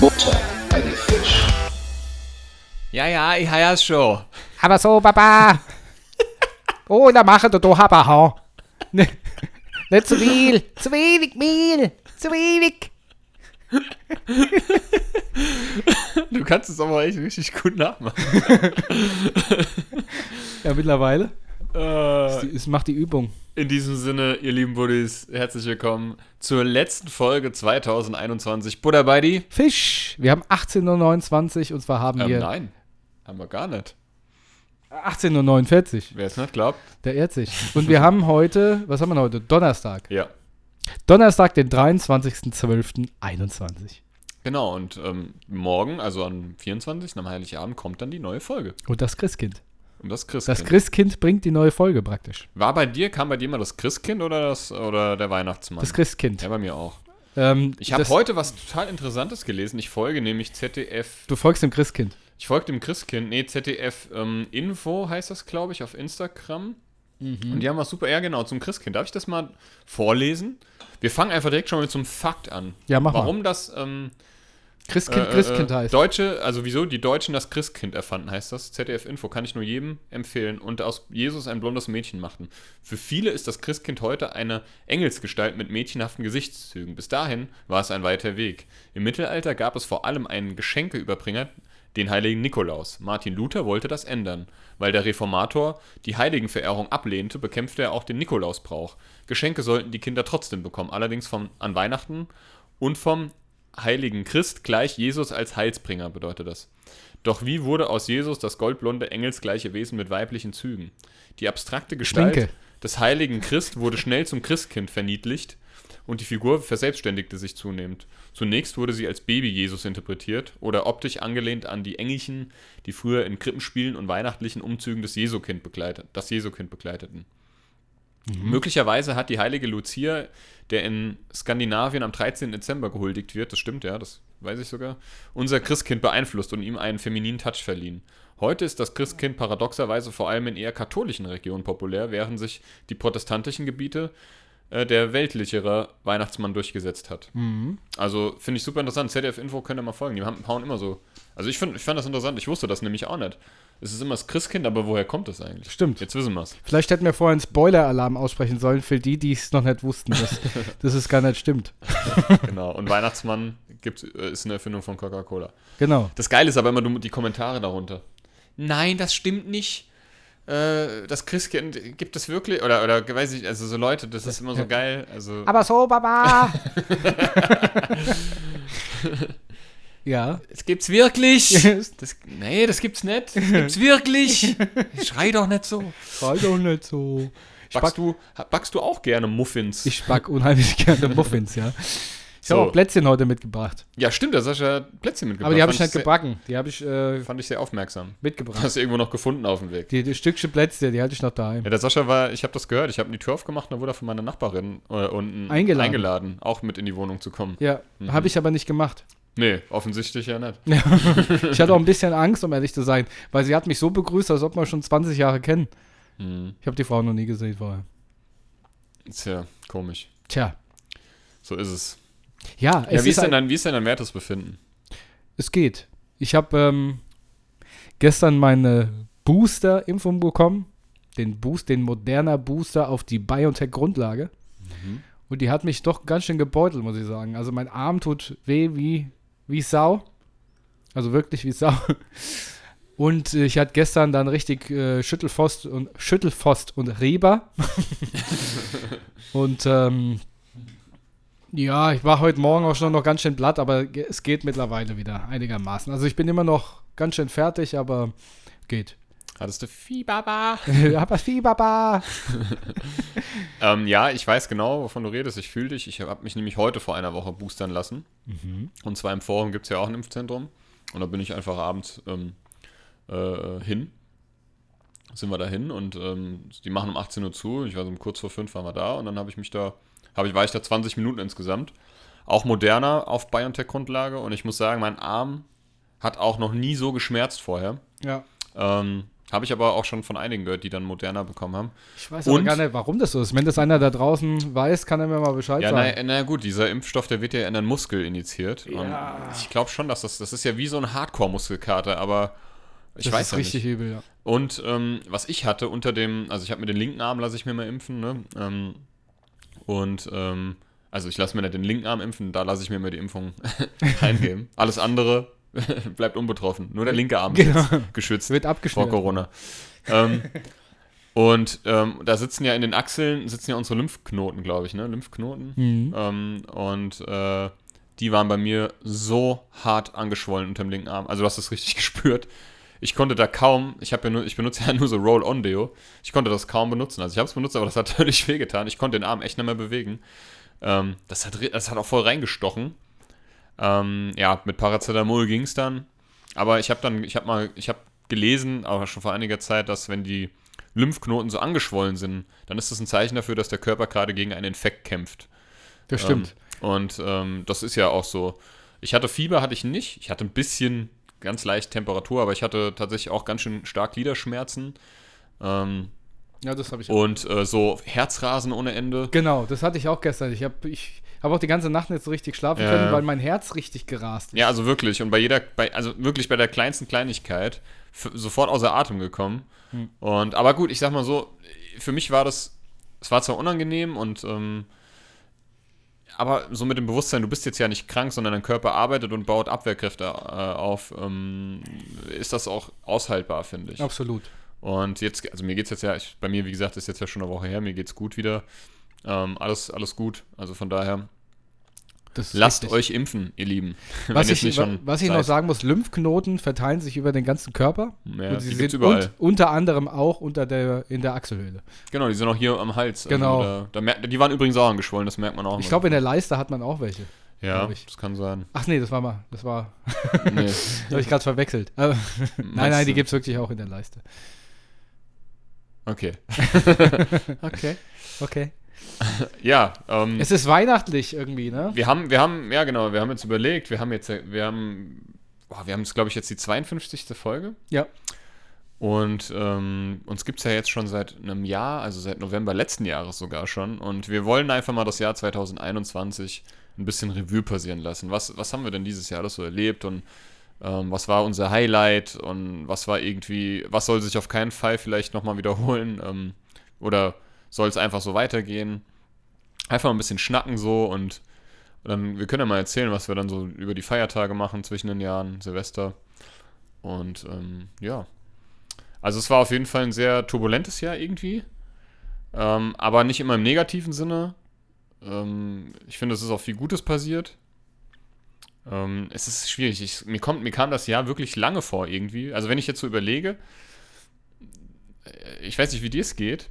Butter bei die Fisch. Ja, ja, ich habe es schon. Aber so, Papa. oh, da machen du doch aber, ha. Ne- Nicht zu viel. Zu wenig Mehl. Zu wenig. Du kannst es aber echt richtig gut nachmachen. Ja, mittlerweile. Äh, Es macht die Übung. in diesem Sinne, ihr lieben Buddies, herzlich willkommen zur letzten Folge 2021. Buddha bei die? Fisch. Wir haben 18.29 Uhr und zwar haben Ähm, wir nein, haben wir gar nicht. 18.49 Uhr. Wer es nicht glaubt. Der ehrt sich. Und wir haben heute, was haben wir heute? Donnerstag. Ja. Donnerstag, den 23.12.21. Genau, und ähm, morgen, also am 24. am Heiligabend, kommt dann die neue Folge. Und das Christkind. Und das Christkind. Das Christkind bringt die neue Folge praktisch. War bei dir, kam bei dir mal das Christkind oder, das, oder der Weihnachtsmann? Das Christkind. ja, bei mir auch. Ähm, Ich habe heute was total Interessantes gelesen. Ich folge nämlich ZDF. Du folgst dem Christkind. Ich folge dem Christkind. Nee, ZDF ähm, Info heißt das, glaube ich, auf Instagram. Und die haben was super, ja genau, zum Christkind. Darf ich das mal vorlesen? Wir fangen einfach direkt schon mit einem Fakt an. Ja, mach mal. Warum das ähm, Christkind, äh, Christkind äh, heißt. Deutsche, also wieso die Deutschen das Christkind erfanden, heißt das. ZDF Info kann ich nur jedem empfehlen und aus Jesus ein blondes Mädchen machten. Für viele ist das Christkind heute eine Engelsgestalt mit mädchenhaften Gesichtszügen. Bis dahin war es ein weiter Weg. Im Mittelalter gab es vor allem einen Geschenkeüberbringer, den heiligen Nikolaus. Martin Luther wollte das ändern. Weil der Reformator die Heiligenverehrung ablehnte, bekämpfte er auch den Nikolausbrauch. Geschenke sollten die Kinder trotzdem bekommen, allerdings vom, an Weihnachten und vom heiligen Christ gleich Jesus als Heilsbringer bedeutet das. Doch wie wurde aus Jesus das goldblonde, engelsgleiche Wesen mit weiblichen Zügen? Die abstrakte Gestalt Schminke. des heiligen Christ wurde schnell zum Christkind verniedlicht und die Figur verselbstständigte sich zunehmend. Zunächst wurde sie als Baby Jesus interpretiert oder optisch angelehnt an die Engelchen, die früher in Krippenspielen und weihnachtlichen Umzügen des Jesukind begleitet, das Jesukind begleiteten. Möglicherweise hat die heilige Lucia, der in Skandinavien am 13. Dezember gehuldigt wird, das stimmt ja, das weiß ich sogar, unser Christkind beeinflusst und ihm einen femininen Touch verliehen. Heute ist das Christkind paradoxerweise vor allem in eher katholischen Regionen populär, während sich die protestantischen Gebiete äh, der weltlichere Weihnachtsmann durchgesetzt hat. Also finde ich super interessant. ZDF Info könnt ihr mal folgen. Die haben, hauen immer so. Also ich, find, ich fand das interessant. Ich wusste das nämlich auch nicht. Es ist immer das Christkind, aber woher kommt das eigentlich? Stimmt. Jetzt wissen wir es. Vielleicht hätten wir vorher einen Spoiler-Alarm aussprechen sollen für die, die es noch nicht wussten, dass, dass es gar nicht stimmt. Genau. Und Weihnachtsmann gibt's, äh, ist eine Erfindung von Coca-Cola. Genau. Das Geile ist aber immer die Kommentare darunter. Nein, das stimmt nicht. Äh, Das Christkind gibt es wirklich, oder, oder weiß ich, also so Leute, das ist immer so geil. Also, Aber so, Baba. ja. es gibt's wirklich. Das, nee, das gibt's nicht. Das gibt's wirklich. Schrei doch nicht so. Sei doch nicht so. Backst du, backst du auch gerne Muffins? Ich back unheimlich gerne Muffins, ja. Ich habe auch Plätzchen heute mitgebracht. ja, stimmt, da Sascha hat Plätzchen mitgebracht. Aber die habe ich nicht sehr- gebacken. Die habe ich äh, Fand ich sehr aufmerksam. mitgebracht. Hast du irgendwo noch gefunden auf dem Weg. Die, die Stückchen Plätzchen, die halte ich noch daheim. Ja, der Sascha war, ich habe das gehört, ich habe die Tür aufgemacht, da wurde er von meiner Nachbarin äh, unten Eingeladen. eingeladen, auch mit in die Wohnung zu kommen. Ja, Mhm. habe ich aber nicht gemacht. Nee, offensichtlich ja nicht. Ich hatte auch ein bisschen Angst, um ehrlich zu sein, weil sie hat mich so begrüßt, als ob wir schon 20 Jahre kennen. Hm, Ich habe die Frau noch nie gesehen vorher. ist ja komisch. Tja, So ist es. Ja, Ja, wie, ist denn ein, dein, wie ist denn dein Wertesbefinden? es geht. Ich habe ähm, gestern meine Booster-Impfung bekommen, den Boost, den moderner Booster auf die BioNTech-Grundlage. Mhm. Und die hat mich doch ganz schön gebeutelt, muss ich sagen. Also mein Arm tut weh wie, wie Sau. Also wirklich wie Sau. Und ich hatte gestern dann richtig äh, Schüttelfost und Schüttelfost und Reber. und ähm, ja, ich war heute Morgen auch schon noch ganz schön platt, aber es geht mittlerweile wieder einigermaßen. Also ich bin immer noch ganz schön fertig, aber geht. Hattest du Fieber? aber Fieber, ähm, ja, ich weiß genau, wovon du redest. Ich fühle dich. Ich habe mich nämlich heute vor einer Woche boostern lassen. Und zwar im Forum gibt es ja auch ein Impfzentrum. Und da bin ich einfach abends ähm, äh, hin. Sind wir da hin und ähm, die machen um 18 Uhr zu. Ich war so um kurz vor 5 waren wir da und dann habe ich mich da, ich, war ich da 20 Minuten insgesamt. Auch moderner auf BioNTech-Grundlage und ich muss sagen, mein Arm Hat auch noch nie so geschmerzt vorher. Ja. Ähm, habe ich aber auch schon von einigen gehört, die dann moderner bekommen haben. Ich weiß aber Und- gar nicht, warum das so ist. Wenn das einer da draußen weiß, kann er mir mal Bescheid Ja, na, sagen. na gut, dieser Impfstoff, der wird ja in den Muskel injiziert. Ja. Und ich glaube schon, dass das, das ist ja wie so ein Hardcore-Muskelkater, aber ich das weiß ist ja richtig nicht. übel, ja. Und ähm, was ich hatte unter dem, also ich habe mir den linken Arm, lasse ich mir mal impfen, ne? Ähm, und ähm, also ich lasse mir nicht den linken Arm impfen, da lasse ich mir mal die Impfung reingeben. Alles andere bleibt unbetroffen. Nur der linke Arm ist Genau. jetzt geschützt Wird vor. Corona. ähm, und ähm, da sitzen ja in den Achseln, sitzen ja unsere Lymphknoten, glaube ich, ne? Lymphknoten. Mhm. Ähm, und äh, die waren bei mir so hart angeschwollen unter dem linken Arm. Also du hast es richtig gespürt. Ich konnte da kaum, ich habe ja nur, ich benutze ja nur so Roll-On-Deo. Ich konnte das kaum benutzen. Also ich habe es benutzt, aber das hat völlig wehgetan. Ich konnte den Arm echt nicht mehr bewegen. Ähm, das, hat, das hat auch voll reingestochen. Ähm, ja, mit Paracetamol ging es dann. Aber ich habe dann, ich habe mal, ich habe gelesen, aber schon vor einiger Zeit, dass wenn die Lymphknoten so angeschwollen sind, dann ist das ein Zeichen dafür, dass der Körper gerade gegen einen Infekt kämpft. Das stimmt. Ähm, und ähm, das ist ja auch so. Ich hatte Fieber, hatte ich nicht. Ich hatte ein bisschen ganz leicht Temperatur, aber ich hatte tatsächlich auch ganz schön stark Gliederschmerzen. Ähm, ja, das habe ich auch. und äh, so Herzrasen ohne Ende. Genau, das hatte ich auch gestern. Ich habe ich hab auch die ganze Nacht nicht so richtig schlafen Ja, können, weil mein Herz richtig gerast ist. Ja, also wirklich. Und bei jeder, bei, also wirklich bei der kleinsten Kleinigkeit sofort außer Atem gekommen. Hm. Und aber gut, ich sag mal so, für mich war das, es war zwar unangenehm und ähm, aber so mit dem Bewusstsein, du bist jetzt ja nicht krank, sondern dein Körper arbeitet und baut Abwehrkräfte äh, auf, ähm, ist das auch aushaltbar, finde ich. Absolut. Und jetzt, also mir geht's jetzt ja, ich, bei mir, wie gesagt, ist jetzt ja schon eine Woche her, mir geht's gut wieder. Ähm, alles, alles gut. Also von daher, lasst richtig. euch impfen, ihr Lieben. Was ich, nicht was ich noch sagen muss, Lymphknoten verteilen sich über den ganzen Körper. Ja, und sie sind überall. und, unter anderem auch unter der, in der Achselhöhle. Genau, die sind auch hier am Hals. Genau. Also da, da die waren übrigens auch angeschwollen, das merkt man auch. Ich glaube, in der Leiste hat man auch welche. ja, das kann sein. Ach nee, das war mal, das war, Nee. das habe ich gerade verwechselt. Nein, nein, die gibt es wirklich auch in der Leiste. Okay. Okay, okay. Ja, ähm, Es ist weihnachtlich irgendwie, ne? wir haben, wir haben, ja genau, wir haben jetzt überlegt, wir haben jetzt, wir haben, boah, wir haben jetzt, glaube ich, jetzt die 52. Folge. Ja. Und ähm, uns gibt es ja jetzt schon seit einem Jahr, also seit November letzten Jahres sogar schon. Und wir wollen einfach mal das Jahr 2021 ein bisschen Revue passieren lassen. Was, was haben wir denn dieses Jahr alles so erlebt und ähm, was war unser Highlight und was war irgendwie, was soll sich auf keinen Fall vielleicht nochmal wiederholen ähm, oder soll es einfach so weitergehen? Einfach ein bisschen schnacken so und dann, wir können ja mal erzählen, was wir dann so über die Feiertage machen zwischen den Jahren, Silvester. Und ähm, ja. Also es war auf jeden Fall ein sehr turbulentes Jahr irgendwie. Ähm, aber nicht immer im negativen Sinne. Ähm, ich finde, es ist auch viel Gutes passiert. Ähm, es ist schwierig. Ich, mir, kommt, mir kam das Jahr wirklich lange vor irgendwie. Also wenn ich jetzt so überlege, äh, ich weiß nicht, wie dir es geht.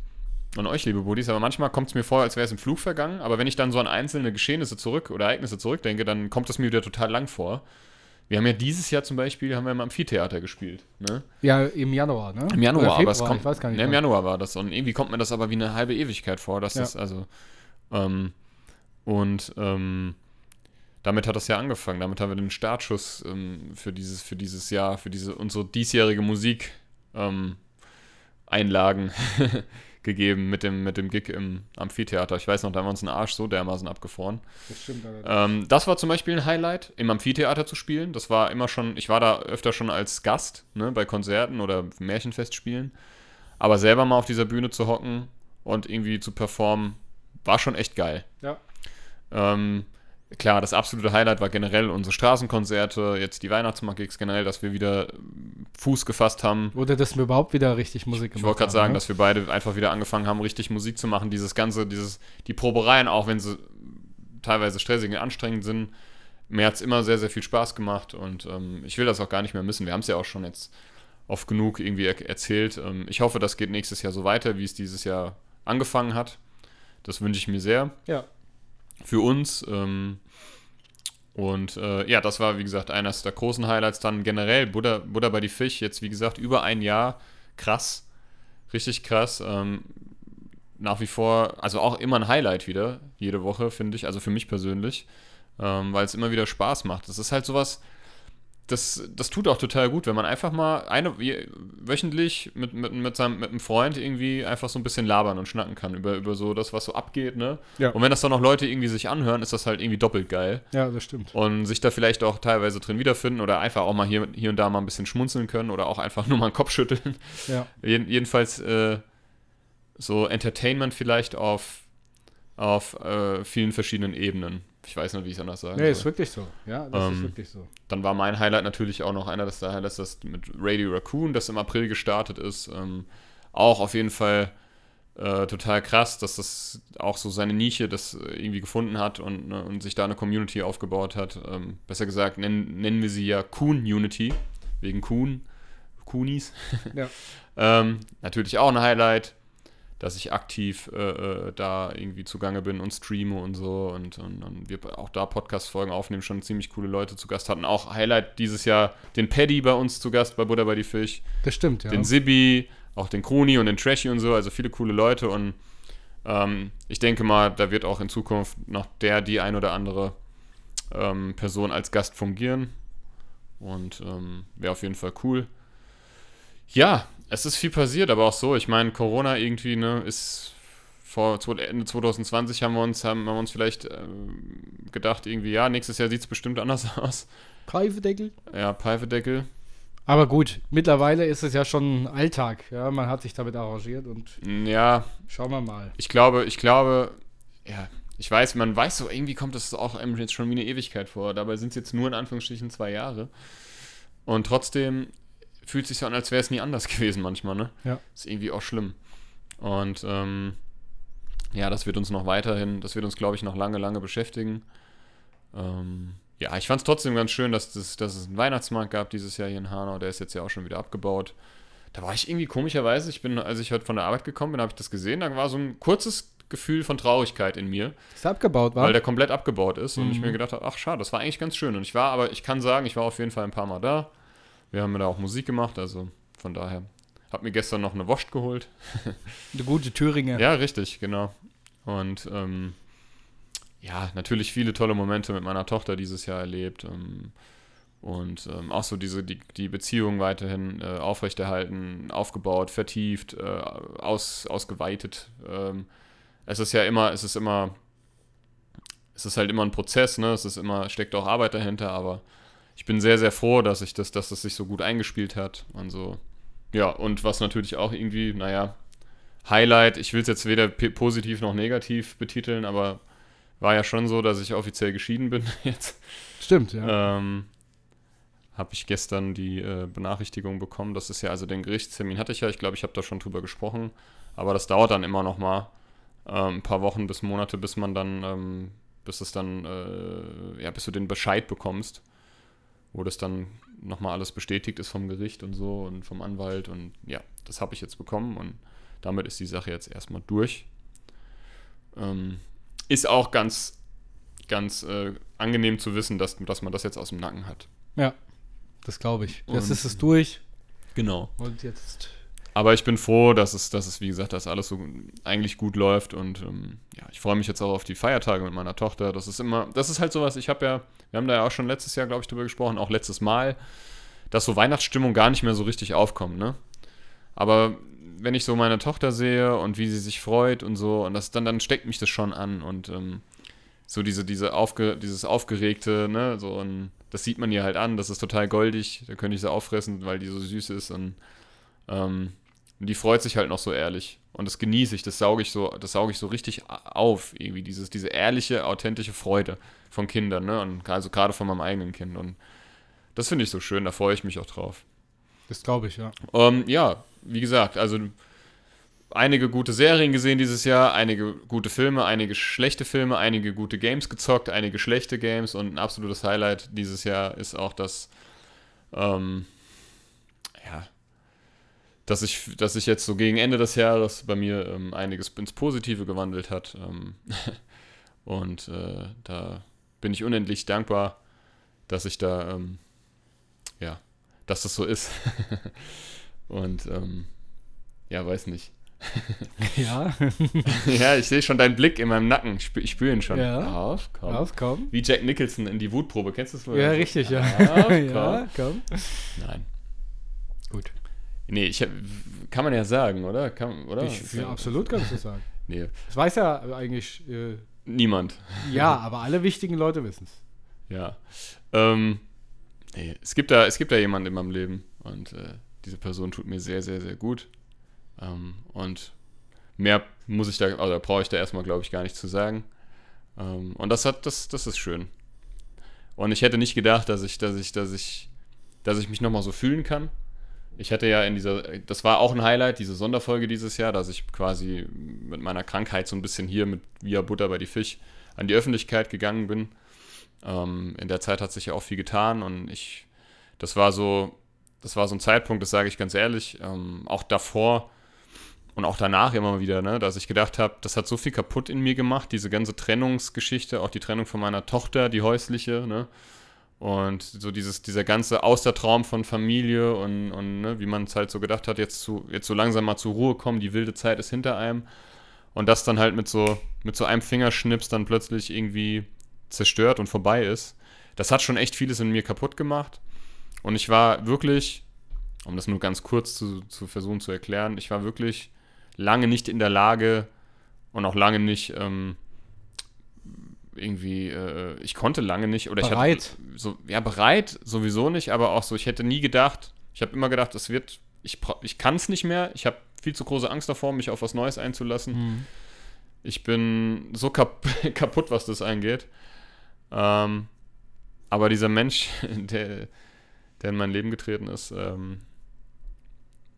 Und euch, liebe Buddies, aber manchmal kommt es mir vor, als wäre es im Flug vergangen. Aber wenn ich dann so an einzelne Geschehnisse zurück oder Ereignisse zurückdenke, dann kommt es mir wieder total lang vor. Wir haben ja dieses Jahr zum Beispiel haben wir im Amphitheater gespielt. Ne? Ja, im Januar, ne? Im Januar, Oder aber es Februar, kommt. ich weiß gar nicht. Ne, Im. Januar war das. Und irgendwie kommt mir das aber wie eine halbe Ewigkeit vor. Dass Ja. das also. Ähm, und ähm, damit hat das ja angefangen. Damit haben wir den Startschuss ähm, für, dieses, für dieses Jahr, für diese unsere diesjährige Musik ähm, Einlagen gegeben mit dem, mit dem Gig im Amphitheater. Ich weiß noch, da haben wir uns einen Arsch so dermaßen abgefroren. Das stimmt. Ähm, das war zum Beispiel ein Highlight, im Amphitheater zu spielen. Das war immer schon, ich war da öfter schon als Gast, ne, bei Konzerten oder Märchenfestspielen. Aber selber mal auf dieser Bühne zu hocken und irgendwie zu performen, war schon echt geil. Ja. Ähm, klar, das absolute Highlight war generell unsere Straßenkonzerte, jetzt die Weihnachtsmarkt-Gigs generell, dass wir wieder Fuß gefasst haben. Oder dass wir überhaupt wieder richtig Musik Ich wollte gerade haben, sagen, ne? dass wir beide einfach wieder angefangen haben, richtig Musik zu machen. Dieses ganze, dieses, die Probereien, auch wenn sie teilweise stressig und anstrengend sind, mir hat es immer sehr, sehr viel Spaß gemacht und ähm, ich will das auch gar nicht mehr missen. Wir haben es ja auch schon jetzt oft genug irgendwie er erzählt. Ähm, ich hoffe, das geht nächstes Jahr so weiter, wie es dieses Jahr angefangen hat. Das wünsche ich mir sehr Ja. Für uns. Ähm, und äh, ja, das war, wie gesagt, eines der großen Highlights. Dann generell Buddha, Buddha bei die Fisch, jetzt wie gesagt, über ein Jahr. Krass. Richtig krass. Ähm, nach wie vor, also auch immer ein Highlight wieder, jede Woche, finde ich, also für mich persönlich, ähm, weil es immer wieder Spaß macht. Es ist halt sowas, das, das tut auch total gut, wenn man einfach mal eine wöchentlich mit, mit, mit, seinem, mit einem Freund irgendwie einfach so ein bisschen labern und schnacken kann über, über so das, was so abgeht, ne? Ja. Und wenn das dann noch Leute irgendwie sich anhören, ist das halt irgendwie doppelt geil. Ja, das stimmt. Und sich da vielleicht auch teilweise drin wiederfinden oder einfach auch mal hier, hier und da mal ein bisschen schmunzeln können oder auch einfach nur mal einen Kopf schütteln. Ja. Jeden, jedenfalls äh, so Entertainment vielleicht auf, auf äh, vielen verschiedenen Ebenen. Ich weiß nicht, wie ich es anders sagen Nee, soll. ist wirklich so. Ja, das ist Ähm, wirklich so. Dann war mein Highlight natürlich auch noch einer des Highlights, das mit Radio Raccoon, das im April gestartet ist. Ähm, auch auf jeden Fall äh, total krass, dass das auch so seine Nische das irgendwie gefunden hat und, ne, und sich da eine Community aufgebaut hat. Ähm, besser gesagt, nennen, nennen wir sie ja Coon Unity, wegen Coon, Coonies. Ja. ähm, natürlich auch ein Highlight, dass ich aktiv äh, äh, da irgendwie zugange bin und streame und so und, und, und wir auch da Podcast-Folgen aufnehmen, schon ziemlich coole Leute zu Gast hatten. Auch Highlight dieses Jahr den Paddy bei uns zu Gast bei Buddha bei die Fisch, Das stimmt, ja. den Sibi, auch den Kroni und den Trashy und so, also viele coole Leute und ähm, ich denke mal, da wird auch in Zukunft noch der, die ein oder andere ähm, Person als Gast fungieren und ähm, wäre auf jeden Fall cool. Ja, es ist viel passiert, aber auch so. Ich meine, Corona irgendwie, ne, ist vor Ende 2020 haben wir uns, haben wir uns vielleicht ähm, gedacht, irgendwie, ja, nächstes Jahr sieht es bestimmt anders aus. Preifedeckel. Ja, Pfeifedeckel. Aber gut, mittlerweile ist es ja schon Alltag. Ja, man hat sich damit arrangiert und Ja, schauen wir mal. ich glaube, ich glaube, ja, ich weiß, man weiß so, irgendwie kommt das auch einem jetzt schon wie eine Ewigkeit vor. Dabei sind es jetzt nur in Anführungsstrichen zwei Jahre. Und trotzdem fühlt sich so an, als wäre es nie anders gewesen manchmal, ne? Ja. Ist irgendwie auch schlimm. Und ähm, ja, das wird uns noch weiterhin, das wird uns, glaube ich, noch lange, lange beschäftigen. Ähm, ja, ich fand es trotzdem ganz schön, dass, das, dass es einen Weihnachtsmarkt gab dieses Jahr hier in Hanau. Der ist jetzt ja auch schon wieder abgebaut. Da war ich irgendwie komischerweise, ich bin, als ich heute von der Arbeit gekommen bin, habe ich das gesehen. Da war so ein kurzes Gefühl von Traurigkeit in mir, Ist abgebaut, war? weil der komplett abgebaut ist. Und ich Mhm. mir gedacht habe, ach schade, das war eigentlich ganz schön. Und ich war, aber ich kann sagen, ich war auf jeden Fall ein paar Mal da. Wir haben da auch Musik gemacht, also von daher. Hab mir gestern noch eine Wurst geholt. Eine gute Thüringer. Ja, richtig, genau. Und ähm, ja, natürlich viele tolle Momente mit meiner Tochter dieses Jahr erlebt. Ähm, und ähm, auch so diese, die, die Beziehung weiterhin äh, aufrechterhalten, aufgebaut, vertieft, äh, aus, ausgeweitet. Ähm, es ist ja immer, es ist immer, es ist halt immer ein Prozess, ne? Es ist immer, steckt auch Arbeit dahinter, aber ich bin sehr, sehr froh, dass ich das, dass das sich so gut eingespielt hat. Und so, ja, und was natürlich auch irgendwie, naja, Highlight, ich will es jetzt weder positiv noch negativ betiteln, aber war ja schon so, dass ich offiziell geschieden bin jetzt. Stimmt, ja. Ähm, habe ich gestern die äh, Benachrichtigung bekommen. Das ist ja, also den Gerichtstermin hatte ich ja, ich glaube, ich habe da schon drüber gesprochen. Aber das dauert dann immer noch mal ähm, ein paar Wochen bis Monate, bis man dann, ähm, bis es dann, äh, ja, bis du den Bescheid bekommst, wo das dann noch mal alles bestätigt ist vom Gericht und so und vom Anwalt. Und ja, das habe ich jetzt bekommen und damit ist die Sache jetzt erstmal durch. Ähm, ist auch ganz, ganz äh, angenehm zu wissen, dass, dass man das jetzt aus dem Nacken hat. ja. Das glaube ich. Jetzt ist es durch Genau. und jetzt. Aber ich bin froh, dass es, dass es, wie gesagt, dass alles so eigentlich gut läuft und ähm, ja, ich freue mich jetzt auch auf die Feiertage mit meiner Tochter. Das ist immer, das ist halt sowas, ich habe ja, wir haben da ja auch schon letztes Jahr, glaube ich, drüber gesprochen, auch letztes Mal, dass so Weihnachtsstimmung gar nicht mehr so richtig aufkommt, ne? Aber wenn ich so meine Tochter sehe und wie sie sich freut und so, und das dann, dann steckt mich das schon an und ähm, so diese, diese aufge, dieses Aufgeregte, ne, so und das sieht man ihr halt an, das ist total goldig, da könnte ich sie auffressen, weil die so süß ist und ähm, und die freut sich halt noch so ehrlich. Und das genieße ich, das sauge ich so, das sauge ich so richtig auf, irgendwie, dieses, diese ehrliche, authentische Freude von Kindern, ne? Und also gerade von meinem eigenen Kind. Und das finde ich so schön, da freue ich mich auch drauf. Das glaube ich, ja. Ähm, ja, wie gesagt, also einige gute Serien gesehen dieses Jahr, einige gute Filme, einige schlechte Filme, einige gute Games gezockt, einige schlechte Games und ein absolutes Highlight dieses Jahr ist auch das, ähm, dass ich, dass sich jetzt so gegen Ende des Jahres bei mir ähm, einiges ins Positive gewandelt hat. Ähm, und äh, da bin ich unendlich dankbar, dass ich da, ähm, ja, dass das so ist. und ähm, ja, weiß nicht. Ja. ja, ich sehe schon deinen Blick in meinem Nacken. Ich spüre ich spür ihn schon. Ja. Auf, komm. Auf, komm. Wie Jack Nicholson in die Wutprobe. Kennst du das? wohl? Ja, richtig, ja. Auf, komm. ja, komm. Nein. Gut. Nee, ich, hab- kann man ja sagen, oder? Kann, oder? Ich, ja, absolut kannst du sagen. Nee, Das weiß ja eigentlich, äh, niemand. ja, aber alle wichtigen Leute wissen es. Ja. Ähm, nee, es gibt da, es gibt da jemanden in meinem Leben und äh, diese Person tut mir sehr, sehr, sehr gut. Ähm, und mehr muss ich da, oder brauche ich da erstmal, glaube ich, gar nicht zu sagen. Ähm, und das hat, das, das ist schön. Und ich hätte nicht gedacht, dass ich, dass ich, dass ich, dass ich mich nochmal so fühlen kann. Ich hatte ja in dieser, das war auch ein Highlight, diese Sonderfolge dieses Jahr, dass ich quasi mit meiner Krankheit so ein bisschen hier mit Via Butter bei die Fisch an die Öffentlichkeit gegangen bin. Ähm, in der Zeit hat sich ja auch viel getan und ich, das war so, das war so ein Zeitpunkt, das sage ich ganz ehrlich, ähm, auch davor und auch danach immer wieder, ne, dass ich gedacht habe, das hat so viel kaputt in mir gemacht, diese ganze Trennungsgeschichte, auch die Trennung von meiner Tochter, die häusliche, ne, und so dieses, dieser ganze Austertraum von Familie und, und ne, wie man es halt so gedacht hat, jetzt, zu, jetzt so langsam mal zur Ruhe kommen, die wilde Zeit ist hinter einem. Und das dann halt mit so, mit so einem Fingerschnips dann plötzlich irgendwie zerstört und vorbei ist. Das hat schon echt vieles in mir kaputt gemacht. Und ich war wirklich, um das nur ganz kurz zu, zu versuchen zu erklären, ich war wirklich lange nicht in der Lage und auch lange nicht ähm, irgendwie, äh, ich konnte lange nicht oder Bereit. ich hatte so, ja, bereit sowieso nicht, aber auch so, ich hätte nie gedacht, ich habe immer gedacht, es wird, ich, ich kann es nicht mehr, ich habe viel zu große Angst davor, mich auf was Neues einzulassen. Mhm. Ich bin so kap kaputt, was das angeht. Ähm, aber dieser Mensch, der, der in mein Leben getreten ist, ähm,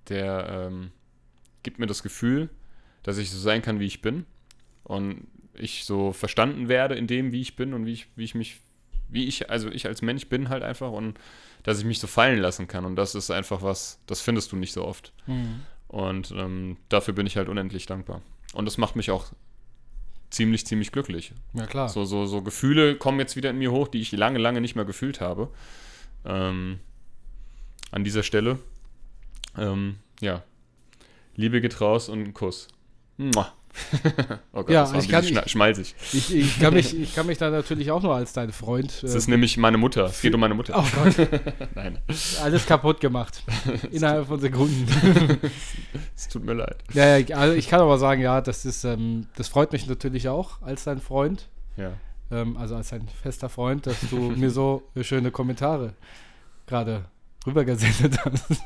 der ähm, gibt mir das Gefühl, dass ich so sein kann, wie ich bin. Und ich so verstanden werde in dem, wie ich bin und wie ich, wie ich mich, wie ich, also ich als Mensch bin halt einfach und dass ich mich so fallen lassen kann. Und das ist einfach was, das findest du nicht so oft. Mhm. Und ähm, dafür bin ich halt unendlich dankbar. Und das macht mich auch ziemlich, ziemlich glücklich. Ja, klar. So, so, so Gefühle kommen jetzt wieder in mir hoch, die ich lange, lange nicht mehr gefühlt habe. Ähm, an dieser Stelle. Ähm, ja. Liebe geht raus und ein Kuss. Mua. oh Gott, Ja, das war ich kann- schna- schmalzig. Ich, ich, kann mich, ich kann mich da natürlich auch nur als dein Freund. Das äh, ist nämlich meine Mutter. Es geht um meine Mutter. oh Gott, Nein, alles kaputt gemacht. Innerhalb von Sekunden. es tut mir leid. ja, ja, also ich kann aber sagen, ja, das ist, ähm, das freut mich natürlich auch als dein Freund. Ja. ähm, also als ein fester Freund, dass du mir so schöne Kommentare gerade rübergesendet hast.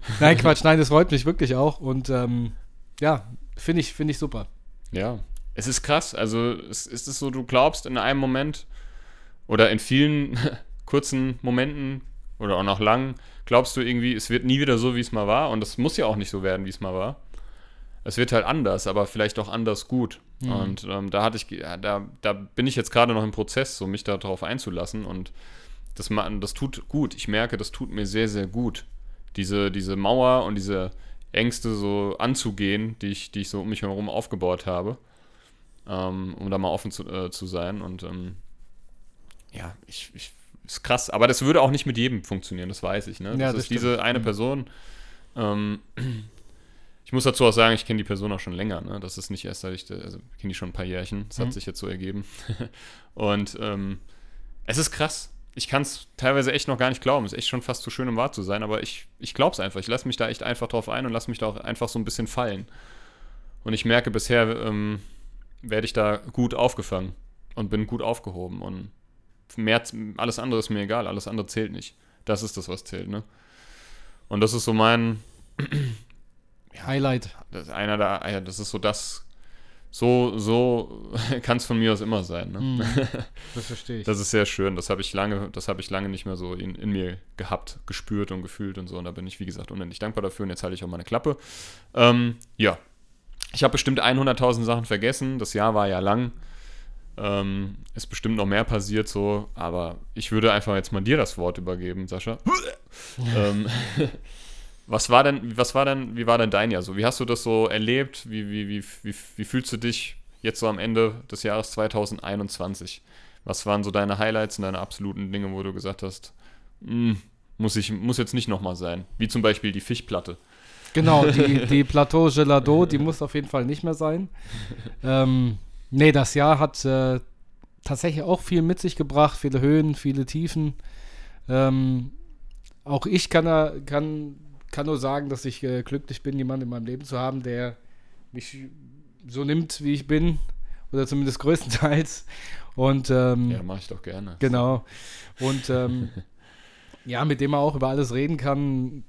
nein, Quatsch, nein, das freut mich wirklich auch und ähm, ja, finde ich, finde ich super. Ja, es ist krass. Also es ist es so, du glaubst in einem Moment oder in vielen kurzen Momenten oder auch noch lang, glaubst du irgendwie, es wird nie wieder so, wie es mal war. Und es muss ja auch nicht so werden, wie es mal war. Es wird halt anders, aber vielleicht auch anders gut. Mhm. Und ähm, da hatte ich, ja, da, da bin ich jetzt gerade noch im Prozess, so mich darauf einzulassen. Und das, das tut gut. Ich merke, das tut mir sehr, sehr gut. Diese, diese Mauer und diese Ängste so anzugehen, die ich, die ich so um mich herum aufgebaut habe, ähm, um da mal offen zu, äh, zu sein. Und ähm, ja, ich, ich, ist krass. Aber das würde auch nicht mit jedem funktionieren, das weiß ich. Ne? Das, Ja, das ist diese stimmt. eine Mhm. Person. Ähm, ich muss dazu auch sagen, ich kenne die Person auch schon länger. Ne? Das ist nicht erst, seit ich, also ich kenne die schon ein paar Jährchen. Das Mhm. hat sich jetzt so ergeben. Und ähm, es ist krass. Ich kann es teilweise echt noch gar nicht glauben. Es ist echt schon fast zu schön, um wahr zu sein. Aber ich, ich glaube es einfach. Ich lasse mich da echt einfach drauf ein und lasse mich da auch einfach so ein bisschen fallen. Und ich merke, bisher ähm, werde ich da gut aufgefangen und bin gut aufgehoben. Und mehr, alles andere ist mir egal. Alles andere zählt nicht. Das ist das, was zählt. Ne? Und das ist so mein, Highlight. das einer ja, das ist so das, so, so kann es von mir aus immer sein. Ne? Mhm. Das verstehe ich. Das ist sehr schön. Das habe ich lange, das habe ich lange nicht mehr so in, in mir gehabt, gespürt und gefühlt und so. Und da bin ich, wie gesagt, unendlich dankbar dafür. Und jetzt halte ich auch meine Klappe. Ähm, ja. Ich habe bestimmt 100.000 Sachen vergessen. Das Jahr war ja lang. Ähm, ist bestimmt noch mehr passiert so. Aber ich würde einfach jetzt mal dir das Wort übergeben, Sascha. ähm, was war denn, was war denn, wie war denn dein Jahr so? Wie hast du das so erlebt? Wie, wie, wie, wie, wie fühlst du dich jetzt so am Ende des Jahres 2021? Was waren so deine Highlights und deine absoluten Dinge, wo du gesagt hast, "Mm, muss, ich, muss jetzt nicht nochmal sein? Wie zum Beispiel die Fischplatte. Genau, die, die Plateau Gelado, die muss auf jeden Fall nicht mehr sein. Ähm, nee, das Jahr hat äh, tatsächlich auch viel mit sich gebracht, viele Höhen, viele Tiefen. Ähm, auch ich kann, kann, kann nur sagen, dass ich äh, glücklich bin, jemanden in meinem Leben zu haben, der mich so nimmt, wie ich bin. Oder zumindest größtenteils. Und, ähm, ja, mache ich doch gerne. Genau. Und ähm, ja, mit dem man auch über alles reden kann,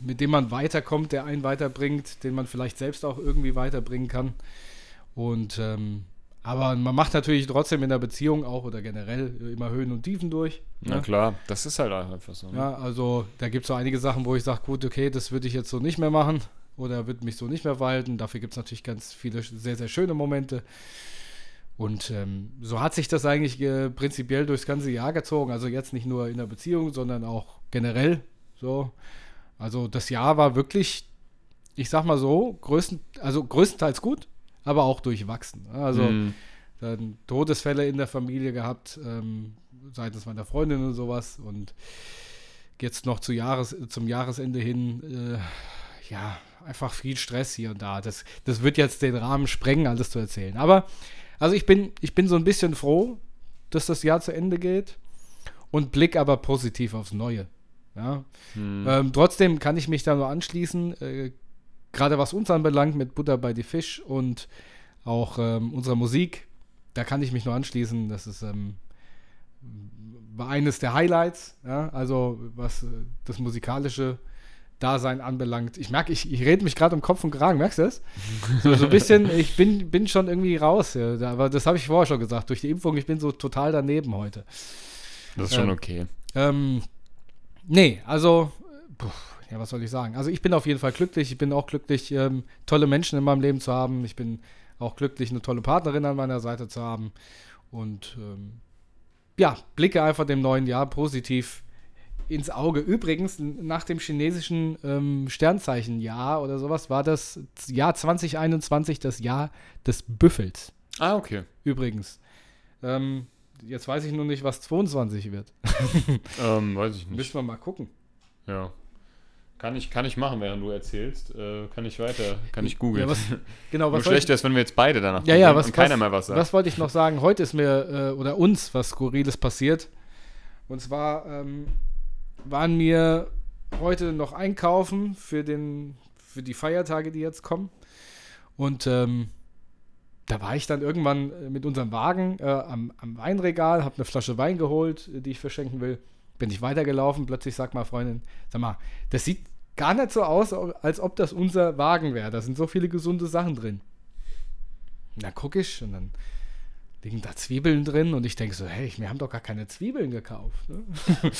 mit dem man weiterkommt, der einen weiterbringt, den man vielleicht selbst auch irgendwie weiterbringen kann. Und ähm, aber man macht natürlich trotzdem in der Beziehung auch oder generell immer Höhen und Tiefen durch. Na ne? klar, das ist halt einfach so. Ne? Ja, also da gibt es so einige Sachen, wo ich sage, gut, okay, das würde ich jetzt so nicht mehr machen oder würde mich so nicht mehr verhalten. Dafür gibt es natürlich ganz viele sehr, sehr schöne Momente. Und ähm, so hat sich das eigentlich äh, prinzipiell durchs ganze Jahr gezogen. Also jetzt nicht nur in der Beziehung, sondern auch generell so. Also das Jahr war wirklich, ich sag mal so, größten, also größtenteils gut, aber auch durchwachsen. Also mhm. dann Todesfälle in der Familie gehabt, ähm, seitens meiner Freundin und sowas. Und jetzt noch zu Jahres, zum Jahresende hin, äh, ja, einfach viel Stress hier und da. Das, das wird jetzt den Rahmen sprengen, alles zu erzählen. Aber, also ich bin, ich bin so ein bisschen froh, dass das Jahr zu Ende geht und blick aber positiv aufs Neue. Ja. Hm. Ähm, trotzdem kann ich mich da nur anschließen, äh, gerade was uns anbelangt mit Butter bei die Fisch und auch ähm, unserer Musik, da kann ich mich nur anschließen. Das ist ähm, war eines der Highlights, ja, also was äh, das musikalische Dasein anbelangt. Ich merke, ich, ich rede mich gerade um Kopf und Kragen, merkst du das? So, so ein bisschen, ich bin, bin schon irgendwie raus, ja, aber das habe ich vorher schon gesagt. Durch die Impfung, ich bin so total daneben heute. Das ist schon ähm, okay. Ähm, Nee, also, puh, ja, was soll ich sagen? Also ich bin auf jeden Fall glücklich. Ich bin auch glücklich, ähm, tolle Menschen in meinem Leben zu haben. Ich bin auch glücklich, eine tolle Partnerin an meiner Seite zu haben. Und ähm, ja, blicke einfach dem neuen Jahr positiv ins Auge. Übrigens, nach dem chinesischen ähm, Sternzeichen-Jahr oder sowas war das Jahr 2021 das Jahr des Büffels. Ah, okay. Übrigens. Ähm, Jetzt weiß ich nur nicht, was 22 wird. ähm, weiß ich nicht. Müssen wir mal gucken. Ja. Kann ich, kann ich machen, während du erzählst. Äh, kann ich weiter, kann ich googeln. Ja, genau, was Nur schlecht ist, wenn wir jetzt beide danach ja, ja, was, und keiner was, mehr was sagt. Was wollte ich noch sagen? Heute ist mir, äh, oder uns, was Skurriles passiert. Und zwar ähm, waren wir heute noch einkaufen für, den, für die Feiertage, die jetzt kommen. Und ähm, da war ich dann irgendwann äh, mit unserem Wagen äh, am, am, Weinregal, habe eine Flasche Wein geholt, die ich verschenken will. Bin ich weitergelaufen, plötzlich sagt meine Freundin, sag mal, das sieht gar nicht so aus, als ob das unser Wagen wäre. Da sind so viele gesunde Sachen drin. Na, gucke ich und dann liegen da Zwiebeln drin und ich denke so, hey, wir haben doch gar keine Zwiebeln gekauft. Ne?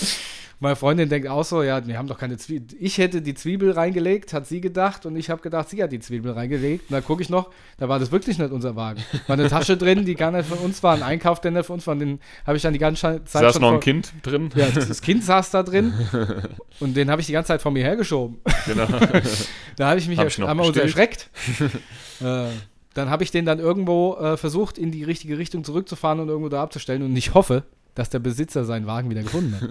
Meine Freundin denkt auch so, ja, wir haben doch keine Zwiebeln. Ich hätte die Zwiebel reingelegt, hat sie gedacht und ich habe gedacht, sie hat die Zwiebel reingelegt. Und da gucke ich noch, da war das wirklich nicht unser Wagen. War eine Tasche drin, die gar nicht von uns war, ein Einkauf, der nicht von uns war. Den habe ich dann die ganze Zeit Saß noch ein Kind drin? Ja, das Kind saß da drin und den habe ich die ganze Zeit vor mir hergeschoben. Genau. da habe ich mich hab ersch einmal erschreckt. äh, dann habe ich den dann irgendwo äh, versucht, in die richtige Richtung zurückzufahren und irgendwo da abzustellen. Und ich hoffe, dass der Besitzer seinen Wagen wieder gefunden hat.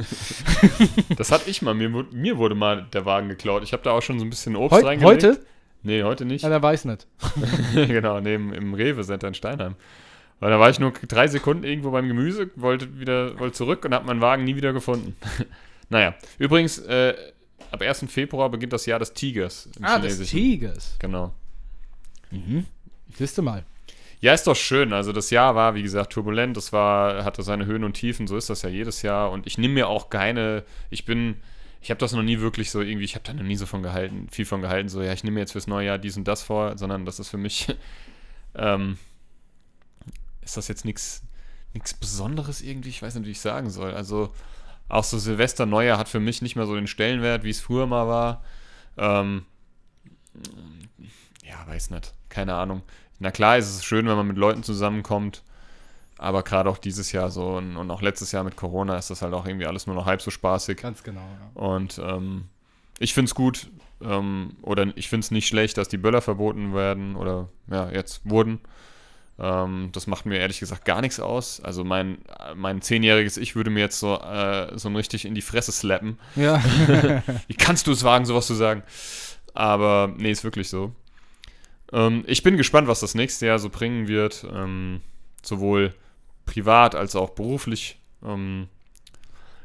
das hatte ich mal. Mir, mir, wurde mal der Wagen geklaut. Ich habe da auch schon so ein bisschen Obst Heu reingelegt. Heute? Nee, heute nicht. Ja, der weiß nicht. genau, neben im Rewe-Center in Steinheim. Weil da war ich nur drei Sekunden irgendwo beim Gemüse, wollte wieder wollte zurück und habe meinen Wagen nie wieder gefunden. naja, übrigens, äh, ab 1. Februar beginnt das Jahr des Tigers. Im ah, Chinesischen. des Tigers. Genau. Mhm. Siehst du mal. Ja, ist doch schön. Also das Jahr war, wie gesagt, turbulent. Das war, hatte seine Höhen und Tiefen. So ist das ja jedes Jahr. Und ich nehme mir auch keine. Ich bin, ich habe das noch nie wirklich so irgendwie. Ich habe da noch nie so von gehalten, viel von gehalten. So ja, ich nehme mir jetzt fürs neue Jahr dies und das vor, sondern das ist für mich. ähm, ist das jetzt nichts, nichts Besonderes irgendwie? Ich weiß nicht, wie ich sagen soll. Also auch so Silvester, Neujahr hat für mich nicht mehr so den Stellenwert, wie es früher mal war. Ähm, ja, weiß nicht. Keine Ahnung. Na klar ist es schön, wenn man mit Leuten zusammenkommt, aber gerade auch dieses Jahr so und, und, auch letztes Jahr mit Corona ist das halt auch irgendwie alles nur noch halb so spaßig. Ganz genau, ja. Und ähm, ich finde es gut ähm, oder ich finde es nicht schlecht, dass die Böller verboten werden oder ja, jetzt wurden. Ähm, das macht mir ehrlich gesagt gar nichts aus. Also mein, mein zehnjähriges Ich würde mir jetzt so, äh, so richtig in die Fresse slappen. Ja. Wie kannst du es wagen, sowas zu sagen? Aber nee, ist wirklich so. Ähm, ich bin gespannt, was das nächste Jahr so bringen wird. Ähm, sowohl privat als auch beruflich. Ähm,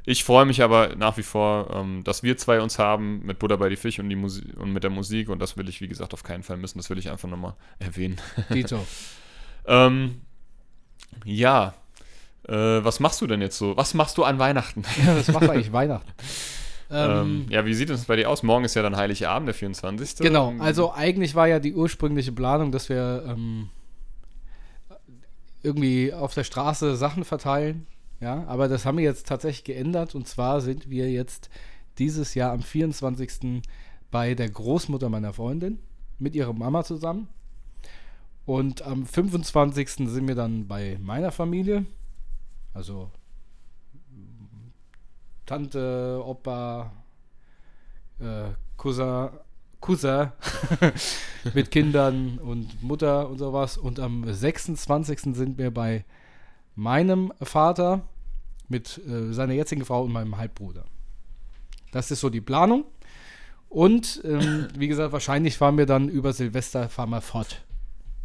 ich freue mich aber nach wie vor, ähm, dass wir zwei uns haben mit Buddha bei die Fisch und, die Musi und mit der Musik. Und das will ich, wie gesagt, auf keinen Fall missen. Das will ich einfach nochmal erwähnen. Dito. ähm, ja. Äh, was machst du denn jetzt so? Was machst du an Weihnachten? Ja, das macht eigentlich Weihnachten. Ähm, ja, wie sieht es bei dir aus? Morgen ist ja dann Heiligabend, der 24. Genau, also eigentlich war ja die ursprüngliche Planung, dass wir ähm, irgendwie auf der Straße Sachen verteilen. Ja, aber das haben wir jetzt tatsächlich geändert und zwar sind wir jetzt dieses Jahr am 24. bei der Großmutter meiner Freundin mit ihrer Mama zusammen. Und am 25. sind wir dann bei meiner Familie. Also Tante, Opa, äh, Cousin, Cousin mit Kindern und Mutter und sowas. Und am 26. sind wir bei meinem Vater mit äh, seiner jetzigen Frau und meinem Halbbruder. Das ist so die Planung. Und ähm, wie gesagt, wahrscheinlich fahren wir dann über Silvester fahren wir fort.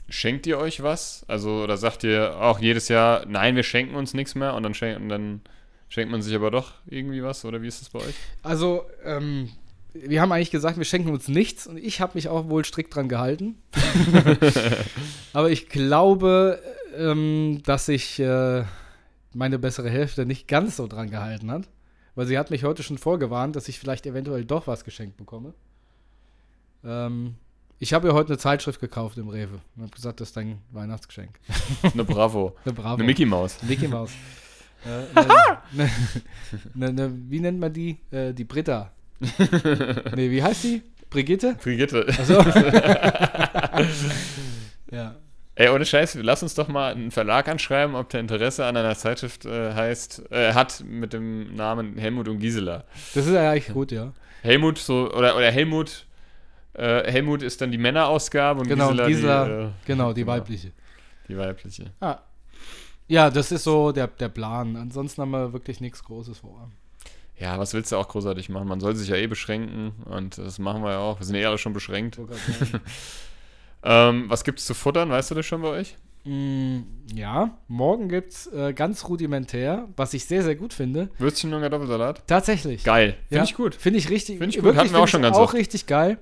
Schenkt ihr euch was? Also, oder sagt ihr auch jedes Jahr, nein, wir schenken uns nichts mehr und dann, schenkt, und dann schenkt man sich aber doch irgendwie was? Oder wie ist das bei euch? Also, ähm, wir haben eigentlich gesagt, wir schenken uns nichts und ich habe mich auch wohl strikt dran gehalten. aber ich glaube, ähm, dass sich äh, meine bessere Hälfte nicht ganz so dran gehalten hat. Weil sie hat mich heute schon vorgewarnt, dass ich vielleicht eventuell doch was geschenkt bekomme. Ähm, ich habe ihr heute eine Zeitschrift gekauft im Rewe und habe gesagt, das ist dein Weihnachtsgeschenk. Eine Bravo. Eine Bravo. Eine Mickey Maus. Mickey Maus. Äh, ne, ne, wie nennt man die? Äh, die Britta. nee, wie heißt die? Brigitte? Brigitte. Also. ja. Ey, ohne Scheiß, lass uns doch mal einen Verlag anschreiben, ob der Interesse an einer Zeitschrift äh, heißt, äh, hat mit dem Namen Helmut und Gisela. Das ist ja eigentlich gut, ja. Helmut so, oder, oder Helmut, äh, Helmut ist dann die Männerausgabe und Genau, Gisela, Gisela, die, äh, genau, die genau. weibliche. die weibliche. Ah. Ja, das ist so der, der Plan. Ansonsten haben wir wirklich nichts Großes vor. Ja, was willst du auch großartig machen? Man soll sich ja eh beschränken und das machen wir ja auch. Wir sind eh alle schon beschränkt. Ähm, was gibt's zu futtern? Weißt du das schon bei euch? Mm, ja, morgen gibt's äh, ganz rudimentär, was ich sehr, sehr gut finde. Würstchen und Kartoffelsalat? Tatsächlich. Geil. Finde Ja, ich gut. Finde ich richtig. Find ich gut. wirklich Hatten wir auch schon ganz auch oft. richtig geil.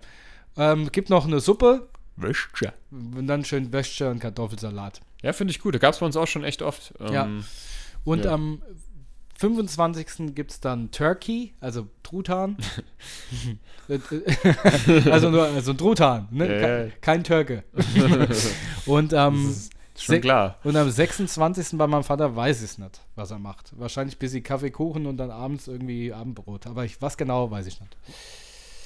Ähm, gibt noch eine Suppe Würstchen. und dann schön Wäsche und Kartoffelsalat. Ja, finde ich gut. Da gab es bei uns auch schon echt oft. Ähm, Ja. Und Ja. am 25. gibt es dann Turkey, also Truthahn. also nur also ein Truthahn, ne? Ja, Ke- ja. Kein Türke. und, ähm, schon Se- klar. und am 26. bei meinem Vater weiß ich es nicht, was er macht. Wahrscheinlich ein bisschen Kaffee, Kuchen und dann abends irgendwie Abendbrot. Aber ich, was genau, weiß ich nicht.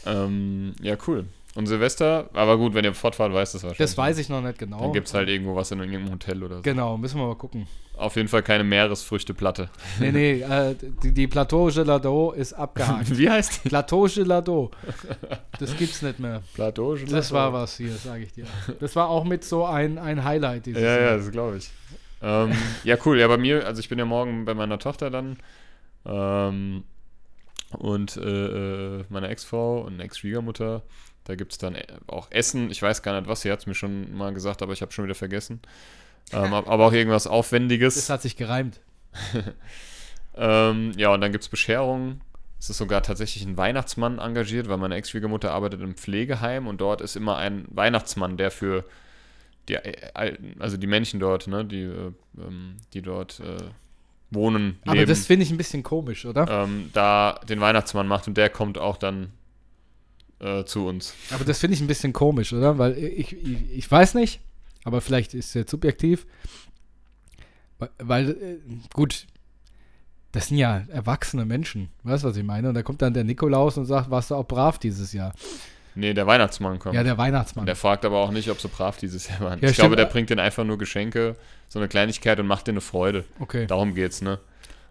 Ähm, ja, cool. Und Silvester, aber gut, wenn ihr fortfahrt, weißt du es wahrscheinlich. Das weiß ich noch nicht genau. Dann gibt es halt irgendwo was in irgendeinem Hotel oder so. Genau, müssen wir mal gucken. Auf jeden Fall keine Meeresfrüchteplatte. Nee, nee, äh, die, die Plateau Gelado ist abgehakt. Wie heißt die? Plateau Gelado. Das gibt's nicht mehr. Plateau. Das war was hier, sage ich dir. Das war auch mit so ein, ein Highlight dieses Ja, ja, Jahr. das glaube ich. Ähm, ja, cool. Ja, bei mir, also ich bin ja morgen bei meiner Tochter dann. Ähm, und äh, äh, meiner Ex-Frau und Ex-Schwiegermutter. Da gibt es dann äh, auch Essen. Ich weiß gar nicht, was. Sie hat es mir schon mal gesagt, aber ich habe schon wieder vergessen. Ähm, ab- aber auch irgendwas Aufwendiges. Das hat sich gereimt. Ähm, ja, und dann gibt es Bescherungen. Es ist sogar tatsächlich ein Weihnachtsmann engagiert, weil meine Ex-Schwiegermutter arbeitet im Pflegeheim und dort ist immer ein Weihnachtsmann, der für die äh, Alten, also die Menschen dort, ne, die, äh, ähm, die dort äh, wohnen, Aber leben, das finde ich ein bisschen komisch, oder? ähm, da den Weihnachtsmann macht und der kommt auch dann äh, zu uns. Aber das finde ich ein bisschen komisch, oder? Weil ich, ich, ich weiß nicht, aber vielleicht ist es jetzt subjektiv. Weil- äh, gut, das sind ja erwachsene Menschen. Weißt du, was ich meine? Und da kommt dann der Nikolaus und sagt, warst du auch brav dieses Jahr? Nee, der Weihnachtsmann kommt. Ja, der Weihnachtsmann. der fragt aber auch nicht, ob sie brav dieses Jahr waren. Ja, ich glaube, stimmt. der bringt denen einfach nur Geschenke, so eine Kleinigkeit und macht denen eine Freude. Okay. Darum geht's, ne?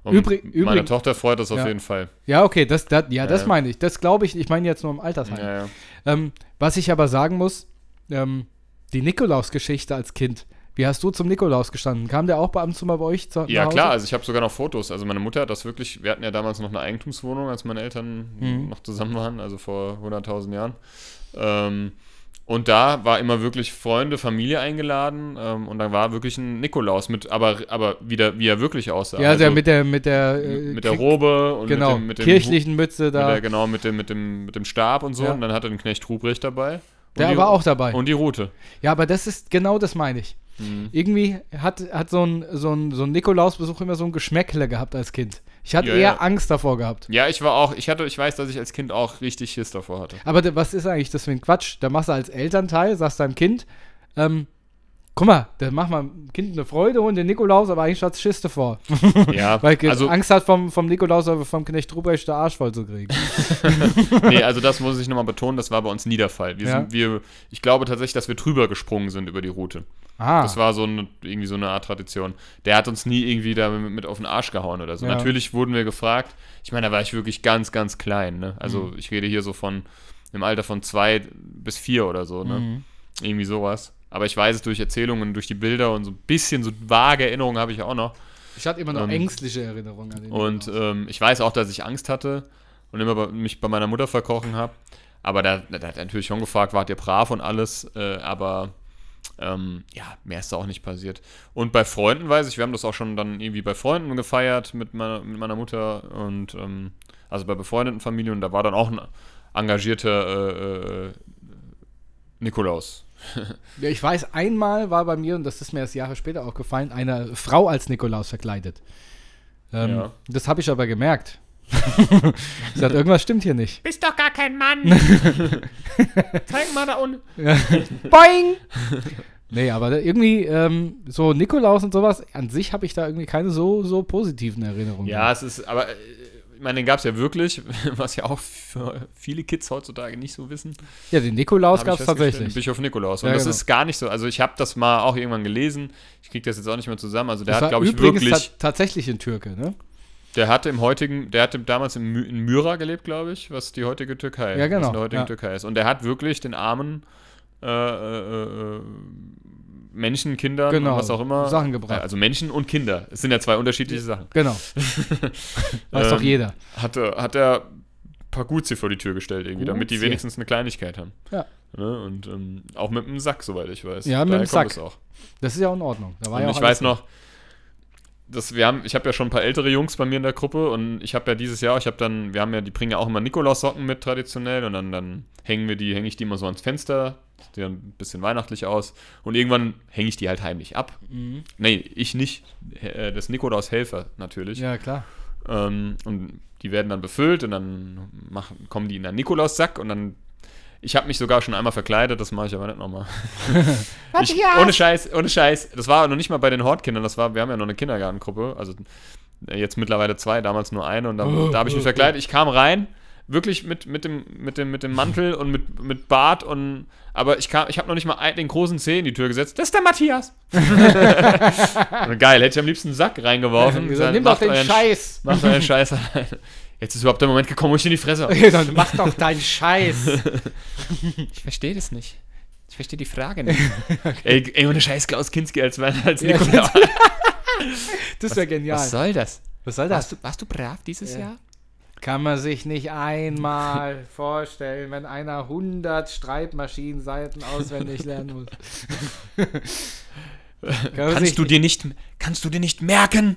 Und Übrig- meine übrig- Tochter freut das auf Ja. jeden Fall. Ja, okay, das, das, ja, das Ja. meine ich. Das glaube ich. Ich meine jetzt nur im Altersheim. Ja, ja. Ähm, was ich aber sagen muss, ähm, die Nikolaus-Geschichte als Kind Wie hast du zum Nikolaus gestanden? Kam der auch bei mal bei euch zu, Ja, klar, also ich habe sogar noch Fotos. Also meine Mutter hat das wirklich, wir hatten ja damals noch eine Eigentumswohnung, als meine Eltern Mhm. noch zusammen waren, also vor 100.000 Jahren. Ähm, und da war immer wirklich Freunde, Familie eingeladen ähm, und dann war wirklich ein Nikolaus mit, aber, aber wieder, wie er wirklich aussah. Ja, also der mit der mit der äh, mit der Robe und genau, mit dem, mit dem kirchlichen Mütze da. der, genau, mit dem, mit dem, mit dem Stab und so. Ja. Und dann hatte den Knecht Ruprecht dabei. Der die- war auch dabei. Und die Rute. Ja, aber das ist genau das meine ich. Mhm. Irgendwie hat, hat so ein, so ein, so ein Nikolausbesuch immer so ein Geschmäckle gehabt als Kind. Ich hatte Ja, eher ja. Angst davor gehabt. Ja, ich war auch, ich hatte, ich weiß, dass ich als Kind auch richtig Schiss davor hatte. Aber was ist eigentlich das für ein Quatsch? Da machst du als Elternteil, sagst deinem Kind, ähm, guck mal, da macht man dem Kind eine Freude und den Nikolaus, aber eigentlich hat Schiss davor. Ja, Weil es also, Angst hat vom, vom Nikolaus oder vom Knecht Ruprecht der Arsch voll zu kriegen. nee, also das muss ich nochmal betonen, das war bei uns nie der Fall. Wir Ja. sind, wir, ich glaube tatsächlich, dass wir drüber gesprungen sind über die Route. Ah, Das war so eine, irgendwie so eine Art Tradition. Der hat uns nie irgendwie da mit, auf den Arsch gehauen oder so. Ja. Natürlich wurden wir gefragt. Ich meine, da war ich wirklich ganz, ganz klein. Ne? Also Mhm. ich rede hier so von im Alter von zwei bis vier oder so. Ne? Mhm. Irgendwie sowas. Aber ich weiß es durch Erzählungen, durch die Bilder und so ein bisschen so vage Erinnerungen habe ich auch noch. ich hatte immer noch ähm, ängstliche Erinnerungen an den Und ähm, ich weiß auch, dass ich Angst hatte und immer bei, mich bei meiner Mutter verkrochen habe. Aber da, da hat er natürlich schon gefragt, wart ihr brav und alles. Äh, aber ähm, ja, mehr ist da auch nicht passiert. Und bei Freunden weiß ich, wir haben das auch schon dann irgendwie bei Freunden gefeiert mit meiner, mit meiner Mutter und ähm, also bei befreundeten Familien. Und da war dann auch ein engagierter äh, äh, Nikolaus. Ja, ich weiß, einmal war bei mir, und das ist mir erst Jahre später auch gefallen, eine Frau als Nikolaus verkleidet. Ähm, Ja. Das habe ich aber gemerkt. ich sagte, irgendwas stimmt hier nicht. Bist doch gar kein Mann. Zeig mal da unten. Boing! nee, aber irgendwie ähm, so Nikolaus und sowas, an sich habe ich da irgendwie keine so, so positiven Erinnerungen. Ja, es ist, aber äh, ich meine, den gab es ja wirklich, was ja auch für viele Kids heutzutage nicht so wissen. ja den Nikolaus gab es tatsächlich. Bischof Nikolaus. Und Ja, das genau. ist gar nicht so. Also ich habe das mal auch irgendwann gelesen. Ich kriege das jetzt auch nicht mehr zusammen. Also der Das hat, glaube ich, wirklich. ta tatsächlich ein Türke, ne? Der hatte im heutigen, der hatte damals in, in Myra gelebt, glaube ich, was die heutige Türkei, Ja, genau, was in der heutigen ja. Türkei ist. Und der hat wirklich den armen äh, äh, äh, Menschen, Kindern Genau, was auch immer. Sachen gebracht. Also Menschen und Kinder. Es sind ja zwei unterschiedliche Sachen. Genau. Weiß doch Ähm, jeder. Hat, er- hat er ein paar Guzi vor die Tür gestellt, irgendwie, damit die Guzi. wenigstens eine Kleinigkeit haben. Ja. Ne? Und ähm, auch mit einem Sack, soweit ich weiß. Ja, mit Daher dem kommt Sack. Das ist ja auch in Ordnung. Da war Und ja auch ich weiß noch, dass wir haben, ich habe ja schon ein paar ältere Jungs bei mir in der Gruppe und ich habe ja dieses Jahr, ich habe dann, wir haben ja, die bringen ja auch immer Nikolaussocken mit traditionell und dann, dann hängen wir die, hänge ich die immer so ans Fenster, sieht dann ein bisschen weihnachtlich aus und irgendwann hänge ich die halt heimlich ab. Mhm. Nee, ich nicht, äh, das Nikolaushelfer natürlich. Ja, klar. Ähm, und die werden dann befüllt und dann machen, kommen die in einen Nikolaussack und dann. Ich habe mich sogar schon einmal verkleidet, das mache ich aber nicht nochmal. ich, ohne Scheiß, ohne Scheiß. Das war noch nicht mal bei den Hortkindern, das war, wir haben ja noch eine Kindergartengruppe, also äh, jetzt mittlerweile zwei, damals nur eine und da, da habe ich mich verkleidet. Ich kam rein, wirklich mit, mit, dem, mit, dem, mit dem Mantel und mit, mit Bart und aber ich kam, ich habe noch nicht mal den großen Zeh in die Tür gesetzt. Das ist der Matthias. geil, hätte ich am liebsten einen Sack reingeworfen. Gesagt, Nimm doch den Scheiß. Macht euren Scheiß alleine. Jetzt ist überhaupt der Moment gekommen, wo ich in die Fresse hau. Dann mach doch deinen Scheiß. Ich verstehe das nicht. Ich verstehe die Frage nicht. ey, ey, ohne Scheiß Klaus Kinski als, als Ja, Nikolaus. Das wäre genial. Was soll das? Was soll das? Warst du, warst du brav dieses Ja. Jahr? Kann man sich nicht einmal vorstellen, wenn einer 100 Streitmaschinenseiten auswendig lernen muss. Kannst du dir nicht, kannst du dir nicht merken,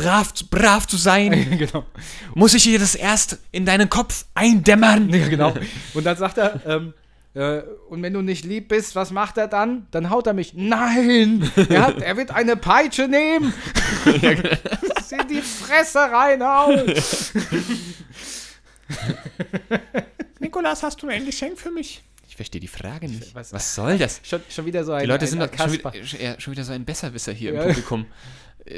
brav, zu- brav zu sein? genau. Muss ich dir das erst in deinen Kopf eindämmern? Ja, genau. Und dann sagt er, ähm, äh, und wenn du nicht lieb bist, was macht er dann? Dann haut er mich. Nein! Er, hat, er wird eine Peitsche nehmen! Sie in die Fresse reinhauen! Nikolas, hast du ein Geschenk für mich? Ich verstehe die Frage nicht. Was- Was, soll das? Schon, schon wieder so ein Die Leute ein, sind doch schon wieder, ja, schon wieder so ein Besserwisser hier Ja. im Publikum.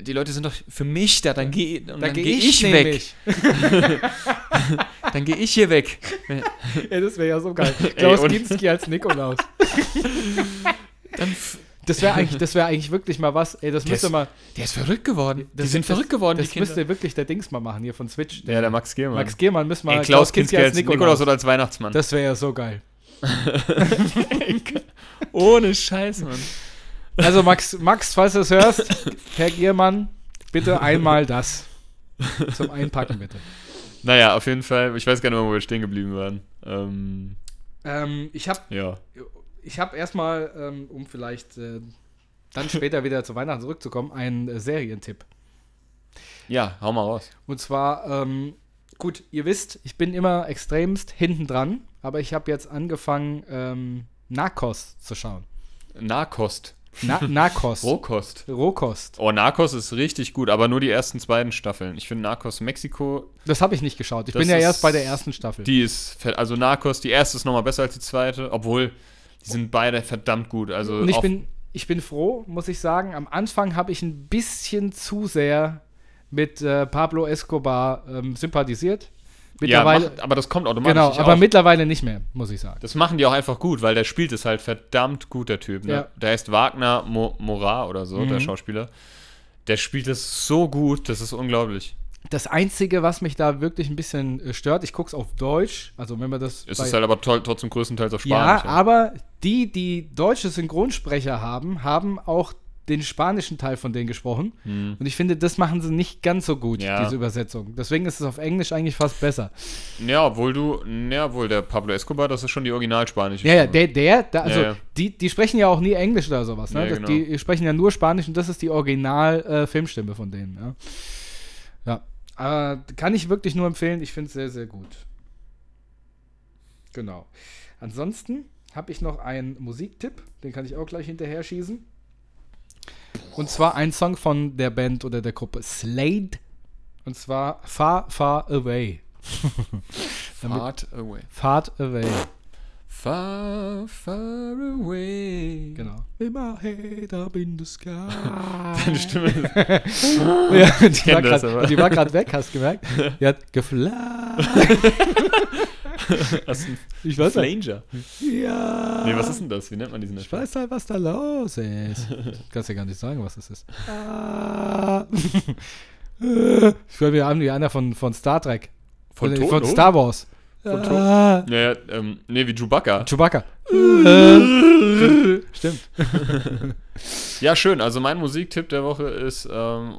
Die Leute sind doch für mich da, dann gehe Da dann gehe geh ich, ich, weg. Dann gehe ich hier weg. Ja, das wäre ja so geil. Klaus und- Kinski als Nikolaus. Das wäre eigentlich, das wär eigentlich wirklich mal was. Ey, das Der müsste ist- mal. der ist verrückt geworden. Das, die sind das, verrückt geworden, Das die Kinder. müsste wirklich der Dings mal machen hier von Switch. ja, der Max Giermann. Max Giermann müsste mal Ey, Klaus Kinski als Nikolaus. oder als Weihnachtsmann. Das wäre ja so geil. Ohne Scheiß, Mann. Also Max, Max, falls du es hörst, Herr Giermann, bitte einmal das. Zum Einpacken, bitte. Naja, auf jeden Fall. Ich weiß gar nicht mehr, wo wir stehen geblieben waren. Ähm, Ähm, ich habe ja. ich hab erstmal, ähm, um vielleicht äh, dann später wieder zu Weihnachten zurückzukommen, einen äh, Serientipp. Ja, hau mal raus. Und zwar, ähm, gut, ihr wisst, ich bin immer extremst hinten dran, aber ich habe jetzt angefangen, ähm, Narcos zu schauen. Narkost. Na Narcos. Rohkost. Rohkost. Oh, Narcos ist richtig gut, aber nur die ersten beiden Staffeln. Ich finde Narcos Mexiko, Das habe ich nicht geschaut. Ich bin ja erst bei der ersten Staffel. die ist, also Narcos, die erste ist nochmal besser als die zweite, obwohl die sind beide verdammt gut. Also Und ich bin, ich bin froh, muss ich sagen. Am Anfang habe ich ein bisschen zu sehr mit äh, Pablo Escobar ähm, sympathisiert. Ja, Mittlerweile, macht, aber das kommt automatisch. genau, aber auch. mittlerweile nicht mehr, muss ich sagen. Das machen die auch einfach gut, weil der spielt es halt verdammt gut, der Typ. Ne? Ja. Der heißt Wagner Mo Morar oder so, der Mhm. Schauspieler. Der spielt es so gut, das ist unglaublich. Das Einzige, was mich da wirklich ein bisschen äh, stört, ich gucke es auf Deutsch, also wenn man das. Es ist halt aber trotzdem größtenteils auf ja, Spanisch. aber die, die deutsche Synchronsprecher haben, haben auch den spanischen Teil von denen gesprochen. Und ich finde, das machen sie nicht ganz so gut. Ja. diese Übersetzung. Deswegen ist es auf Englisch eigentlich fast besser. Ja, obwohl du, ja, obwohl der Pablo Escobar, das ist schon die originalspanische Ja, ja, der, der, da, also Ja, ja. Die, die sprechen ja auch nie Englisch oder sowas, ne? Genau. Die sprechen ja nur Spanisch und das ist die Original-Filmstimme von denen, ja. Ja. Äh, kann ich wirklich nur empfehlen, ich finde es sehr, sehr gut. Genau. Ansonsten habe ich noch einen Musiktipp, den kann ich auch gleich hinterher schießen. Und zwar ein Song von der Band oder der Gruppe Slade. Und zwar Far, Far Away. Fart away. Far Away. Far, far away. Genau. In my head up in the sky. Deine Stimme ist ja, die, war grad, aber. die war gerade weg, hast du gemerkt? Die hat geflaht. ein Ich weiß. Flanger. Ja. Nee, was ist denn das? Wie nennt man diesen Ich weiß halt, was da los ist. Kannst ja gar nicht sagen, was das ist. Ah. ich höre mir an wie einer von, von Star Trek. Von Ton, von oh. Star Wars. Von ah. Ja, ja, ähm, nee, wie Chewbacca. Chewbacca. Äh. Stimmt. Ja, schön. Also mein Musiktipp der Woche ist, ähm,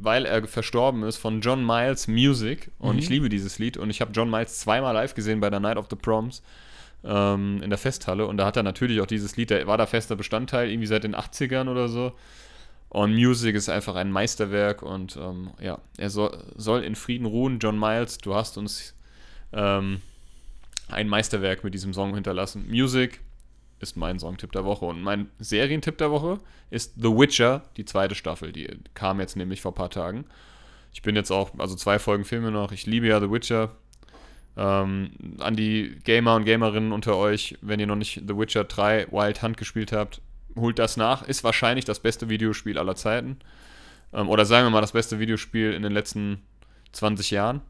weil er verstorben ist, von John Miles Music. Und Mhm. ich liebe dieses Lied. Und ich habe John Miles zweimal live gesehen bei der Night of the Proms ähm, in der Festhalle. Und da hat er natürlich auch dieses Lied, der war da fester Bestandteil, irgendwie seit den 80ern oder so. Und Music ist einfach ein Meisterwerk. Und ähm, ja, er soll, soll in Frieden ruhen. John Miles, du hast uns ähm, ein Meisterwerk mit diesem Song hinterlassen. Music ist mein Songtipp der Woche. Und mein Serientipp der Woche ist The Witcher, die zweite Staffel. Die kam jetzt nämlich vor ein paar Tagen. Ich bin jetzt auch, also zwei Folgen Filme noch. Ich liebe ja The Witcher. Ähm, an die Gamer und Gamerinnen unter euch, wenn ihr noch nicht The Witcher 3 Wild Hunt gespielt habt, holt das nach. Ist wahrscheinlich das beste Videospiel aller Zeiten. Ähm, oder sagen wir mal das beste Videospiel in den letzten 20 Jahren.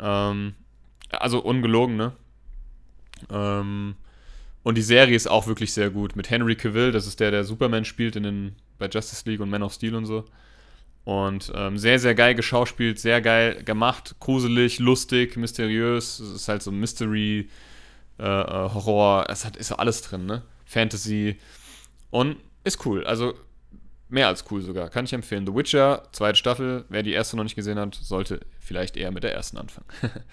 Ähm, also ungelogen, ne? Ähm, und die Serie ist auch wirklich sehr gut. Mit Henry Cavill, das ist der, der Superman spielt in den, bei Justice League und Man of Steel und so. Und ähm, sehr, sehr geil geschauspielt, sehr geil gemacht, gruselig, lustig, mysteriös. Es ist halt so Mystery, äh, äh, Horror, es hat, ist alles drin, ne? Fantasy. Und ist cool. Also mehr als cool sogar. Kann ich empfehlen. The Witcher, zweite Staffel. Wer die erste noch nicht gesehen hat, sollte vielleicht eher mit der ersten anfangen.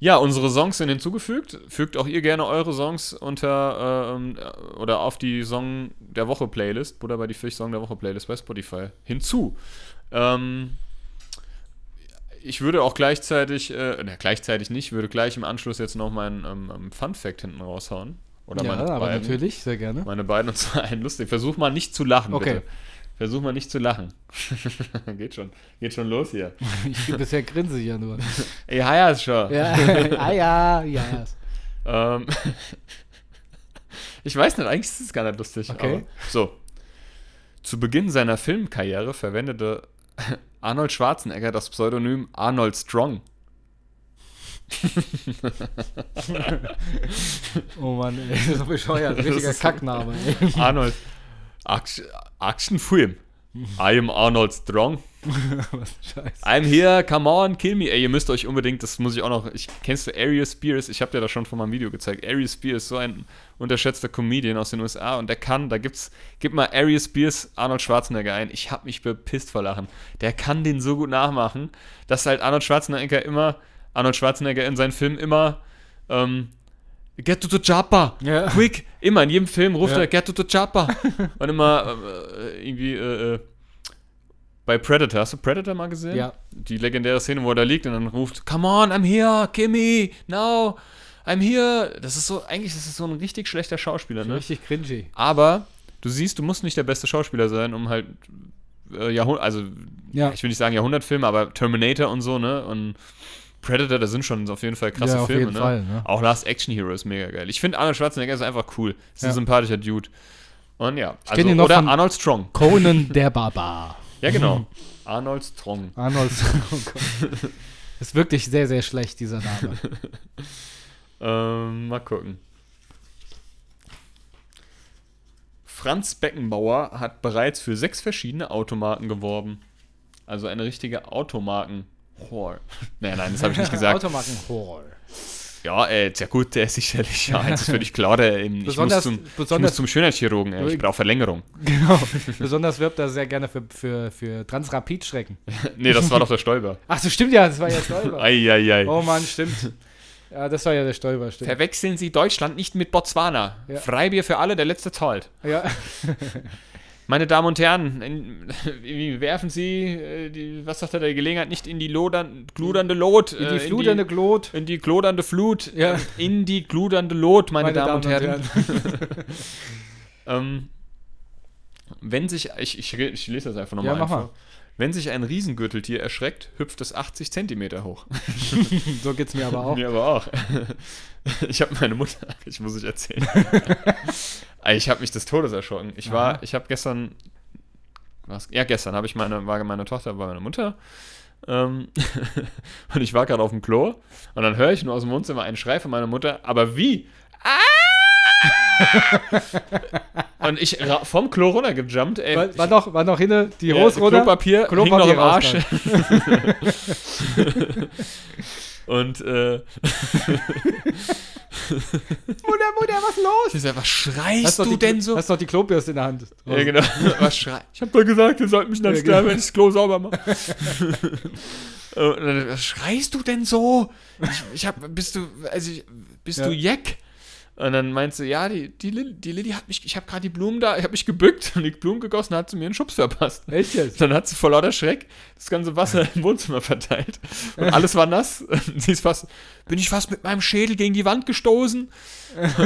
Ja, unsere Songs sind hinzugefügt. Fügt auch ihr gerne eure Songs unter ähm, oder auf die Song der Woche Playlist oder bei die Fisch Song der Woche Playlist bei Spotify hinzu. Ähm, ich würde auch gleichzeitig, äh, ne, gleichzeitig nicht, würde gleich im Anschluss jetzt noch meinen ähm, ähm, Fun Fact hinten raushauen. Oder ja, meine aber beiden. natürlich, sehr gerne. Meine beiden und zwar einen lustig. Versuch mal nicht zu lachen, Okay. bitte. Versuch mal nicht zu lachen. geht schon. Geht schon los hier. Ich, bisher grinse ich ja nur. Ja, ist schon. Ja, ah ja, ja. Ähm, ich weiß nicht, eigentlich ist es gar nicht lustig. Okay. So. Zu Beginn seiner Filmkarriere verwendete Arnold Schwarzenegger das Pseudonym Arnold Strong. Oh Mann, ey, das ist so bescheuert. Richtiger Kackname, ey. Arnold. Action, Actionfilm. I am Arnold Strong. Was Scheiße. I'm here, come on, kill me. Ey, ihr müsst euch unbedingt, das muss ich auch noch, ich kennst du Arius Spears? Ich habe dir das schon von meinem Video gezeigt. Arius Spears, so ein unterschätzter Comedian aus den USA und der kann, da gibt's, gib mal Arius Spears Arnold Schwarzenegger ein. Ich hab mich bepisst vor Lachen. Der kann den so gut nachmachen, dass halt Arnold Schwarzenegger immer, Arnold Schwarzenegger in seinen Filmen immer, ähm, Get to the chopper! Ja. Quick! Immer in jedem Film ruft Ja. er Get to the chopper! und immer äh, irgendwie äh, äh, bei Predator, hast du Predator mal gesehen? Ja. Die legendäre Szene, wo er da liegt und dann ruft, Come on, I'm here, Kimmy, now, I'm here. Das ist so, eigentlich ist es so ein richtig schlechter Schauspieler, ne? Richtig cringy. Aber du siehst, du musst nicht der beste Schauspieler sein, um halt äh, Jahrhundert, also Ja. ich will nicht sagen Jahrhundertfilme, aber Terminator und so, ne? Und Predator, da sind schon auf jeden Fall krasse Ja, auf Filme, jeden ne? Fall, ne? Auch Last Action Hero ist mega geil. Ich finde Arnold Schwarzenegger ist einfach cool. Ist ein Ja. sympathischer Dude. Und ja, also, kenn ihn noch oder Arnold Strong. Conan der Barbar. Ja, genau. Arnold Strong. Arnold. Oh Gott. Ist wirklich sehr, sehr schlecht, dieser Name. Ähm, mal gucken. Franz Beckenbauer hat bereits für sechs verschiedene Automarken geworben. Also eine richtige Automarken. Whore. Nein, nein, das habe ich nicht gesagt. Automarken Hall. ja, äh, sehr gut, der ist sicherlich. Ja, jetzt ist völlig klar, der, ähm, ich, muss Besonders- zum, ich besonders- muss zum Schönheitschirurgen, äh, ich brauche Verlängerung. Genau. Besonders wirbt er sehr gerne für, für, für Transrapid-Schrecken. nee, das war doch der Stolper. Ach so, stimmt ja, das war ja Stolper. Eieiei. Oh Mann, stimmt. Ja, das war ja der Stolper, stimmt. Verwechseln Sie Deutschland nicht mit Botswana. Ja. Freibier für alle, der letzte zahlt. Ja. Meine Damen und Herren, in, wie werfen Sie, äh, die, was sagt er, der Gelegenheit, nicht in die lodern, gludernde Lot. In die äh, fludernde Glut. in die glodernde Flut. Ja. äh, In die gludernde Lot, meine, Damen, und Herren. Herren. Ähm, wenn sich, ich, ich, ich lese das einfach nochmal Ja, einfach. mal. Wenn sich ein Riesengürteltier erschreckt, hüpft es 80 Zentimeter hoch. So geht's mir aber auch. Mir aber auch. Ich habe meine Mutter, ich muss ich erzählen. ich habe mich des Todes erschrocken. Ich war, ich habe gestern, was, ja gestern habe ich meine, war meine Tochter bei meiner Mutter ähm, und ich war gerade auf dem Klo und dann höre ich nur aus dem Wohnzimmer einen Schrei von meiner Mutter, aber wie? Ah! und ich vom Klo runtergejumpt, ey. War, war, noch, war noch hinne die Ja, Hose runter? Klopapier, Klopapier hing noch im Arsch. und äh, Mutter, Mutter, was los? ich sag, was schreist Hast du denn so? Hast doch die Klobürste in der Hand. Ja, genau. Was schrei ich hab doch gesagt, ihr sollt mich dann Ja, sterben, genau. wenn ich das Klo sauber mache. Und dann, was schreist du denn so? Ich, ich hab, bist du, also, bist Ja. du Jack? Und dann meinst du, ja, die, die, Lilly, die Lilly hat mich, ich habe gerade die Blumen da, ich habe mich gebückt und die Blumen gegossen, hat sie mir einen Schubs verpasst. Echt jetzt? Dann hat sie vor lauter Schreck das ganze Wasser im Wohnzimmer verteilt. Und alles war nass. Und sie ist fast, bin ich fast mit meinem Schädel gegen die Wand gestoßen.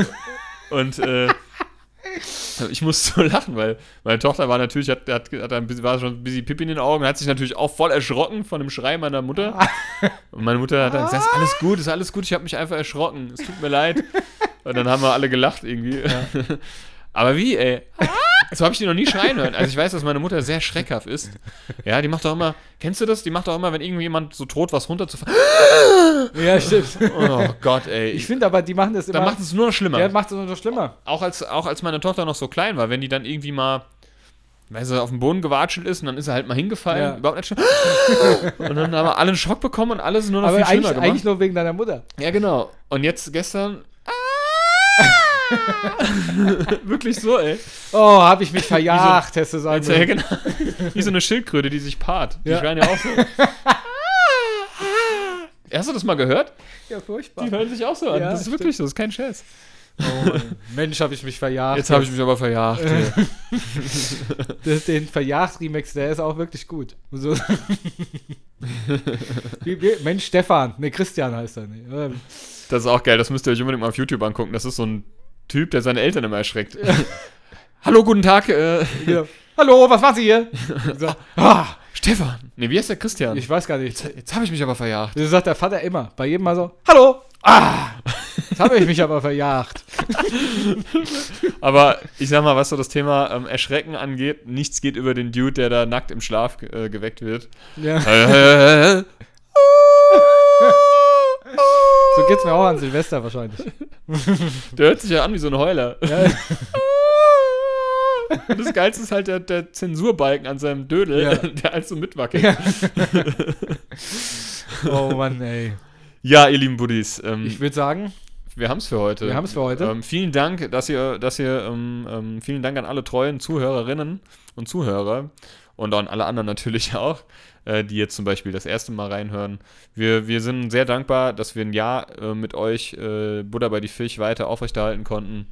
Und äh, ich musste so lachen, weil meine Tochter war natürlich, hat, hat, hat ein bisschen, war schon ein bisschen Pipi in den Augen, hat sich natürlich auch voll erschrocken von dem Schrei meiner Mutter. Und meine Mutter hat dann gesagt, ist alles gut, ist alles gut, ich habe mich einfach erschrocken, es tut mir leid. Und dann haben wir alle gelacht irgendwie. Aber wie, ey? So habe ich die noch nie schreien hören. Also ich weiß, dass meine Mutter sehr schreckhaft ist. Ja, die macht doch immer, kennst du das? Die macht doch immer, wenn irgendjemand so droht, was runterzufahren. Ja, stimmt. Oh Gott, ey. Ich finde aber, die machen das immer. dann macht es nur noch schlimmer. ja, macht es noch schlimmer. auch, als, auch als meine Tochter noch so klein war, wenn die dann irgendwie mal, weil sie auf dem Boden gewatschelt ist und dann ist er halt mal hingefallen, Ja. überhaupt nicht schlimm. Und dann haben wir alle einen Schock bekommen und alles nur noch Aber viel schlimmer gemacht. eigentlich nur wegen deiner Mutter. ja, genau. Und jetzt gestern. Wirklich so, ey. Oh, habe ich mich verjagt, hättest du sagen Ja, genau. Wie so eine Schildkröte, die sich paart. Die Ja. schreien ja auch so. Hast du das mal gehört? Ja, furchtbar. Die hören sich auch so an. Ja, das ist wirklich so, das ist kein Scherz. Oh. Mensch, habe ich mich verjagt. Jetzt habe ich mich aber verjagt. Den- Verjagt-Remix, der ist auch wirklich gut. So. Mensch, Stefan. Ne, Christian heißt er. Nee. Das ist auch geil, das müsst ihr euch unbedingt mal auf YouTube angucken. Das ist so ein Typ, der seine Eltern immer erschreckt. Hallo, guten Tag, äh, ja. Hallo, was macht ihr hier? So, ah, Stefan. Ne, wie heißt der Christian? ich weiß gar nicht. jetzt habe ich mich aber verjagt. Das sagt der Vater immer. Bei jedem Mal so, hallo. Ah, jetzt habe ich mich aber verjagt. Aber ich sag mal, was so das Thema ähm, Erschrecken angeht, nichts geht über den Dude, der da nackt im Schlaf äh, geweckt wird. Ja. Äh, So geht's mir auch an Silvester wahrscheinlich. der hört sich ja an wie so ein Heuler. Ja. Und das Geilste ist halt der, der Zensurbalken an seinem Dödel, Ja. der halt so mitwackelt. Ja. oh Mann, ey. Ja, ihr lieben Buddies, ähm, Ich würde sagen, wir haben es für heute. Wir haben's für heute. Ähm, vielen Dank, dass ihr, dass ihr, ähm, ähm, vielen Dank an alle treuen Zuhörerinnen und Zuhörer und an alle anderen natürlich auch, äh, die jetzt zum Beispiel das erste Mal reinhören. Wir, wir sind sehr dankbar, dass wir ein Jahr äh, mit euch äh, Buddha bei die Fisch weiter aufrechterhalten konnten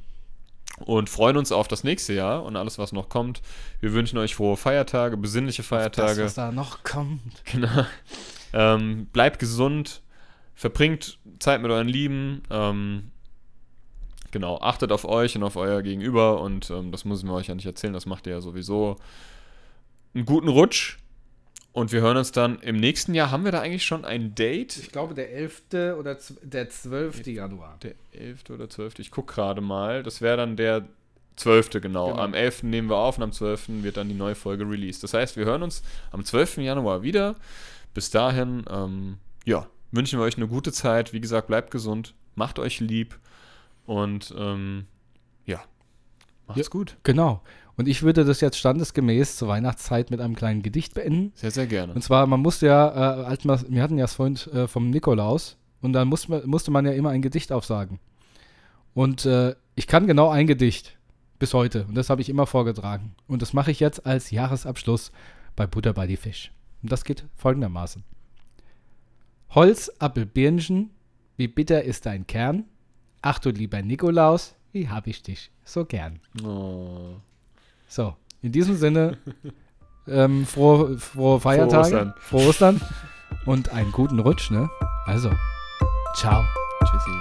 und freuen uns auf das nächste Jahr und alles, was noch kommt. Wir wünschen euch frohe Feiertage, besinnliche Feiertage. das, was da noch kommt. Genau. Ähm, bleibt gesund, verbringt Zeit mit euren Lieben. Ähm, genau, achtet auf euch und auf euer Gegenüber und ähm, das müssen wir euch ja nicht erzählen, das macht ihr ja sowieso. Einen guten Rutsch und wir hören uns dann im nächsten Jahr. Haben wir da eigentlich schon ein Date? Ich glaube, der 11. oder der 12. Januar. Der 11. oder 12. Ich gucke gerade mal. Das wäre dann der 12. Genau. Genau. Am 11. nehmen wir auf und am 12. wird dann die neue Folge released. Das heißt, wir hören uns am 12. Januar wieder. Bis dahin, ähm, ja, wünschen wir euch eine gute Zeit. Wie gesagt, bleibt gesund, macht euch lieb und ähm, ja, macht's Ja. gut. Genau. Und ich würde das jetzt standesgemäß zur Weihnachtszeit mit einem kleinen Gedicht beenden. Sehr, sehr gerne. Und zwar, man musste ja, äh, als man, wir hatten ja es vorhin äh, vom Nikolaus und dann musste man, musste man ja immer ein Gedicht aufsagen. Und äh, ich kann genau ein Gedicht bis heute und das habe ich immer vorgetragen. Und das mache ich jetzt als Jahresabschluss bei Butter bei die Fisch. Und das geht folgendermaßen. Holz, Appel, Birnchen, wie bitter ist dein Kern? Ach du lieber Nikolaus, wie hab ich dich so gern. Oh. So, in diesem Sinne, ähm, frohe, frohe Feiertage, Ostern. frohe Ostern und einen guten Rutsch, ne? Also, ciao. Tschüssi.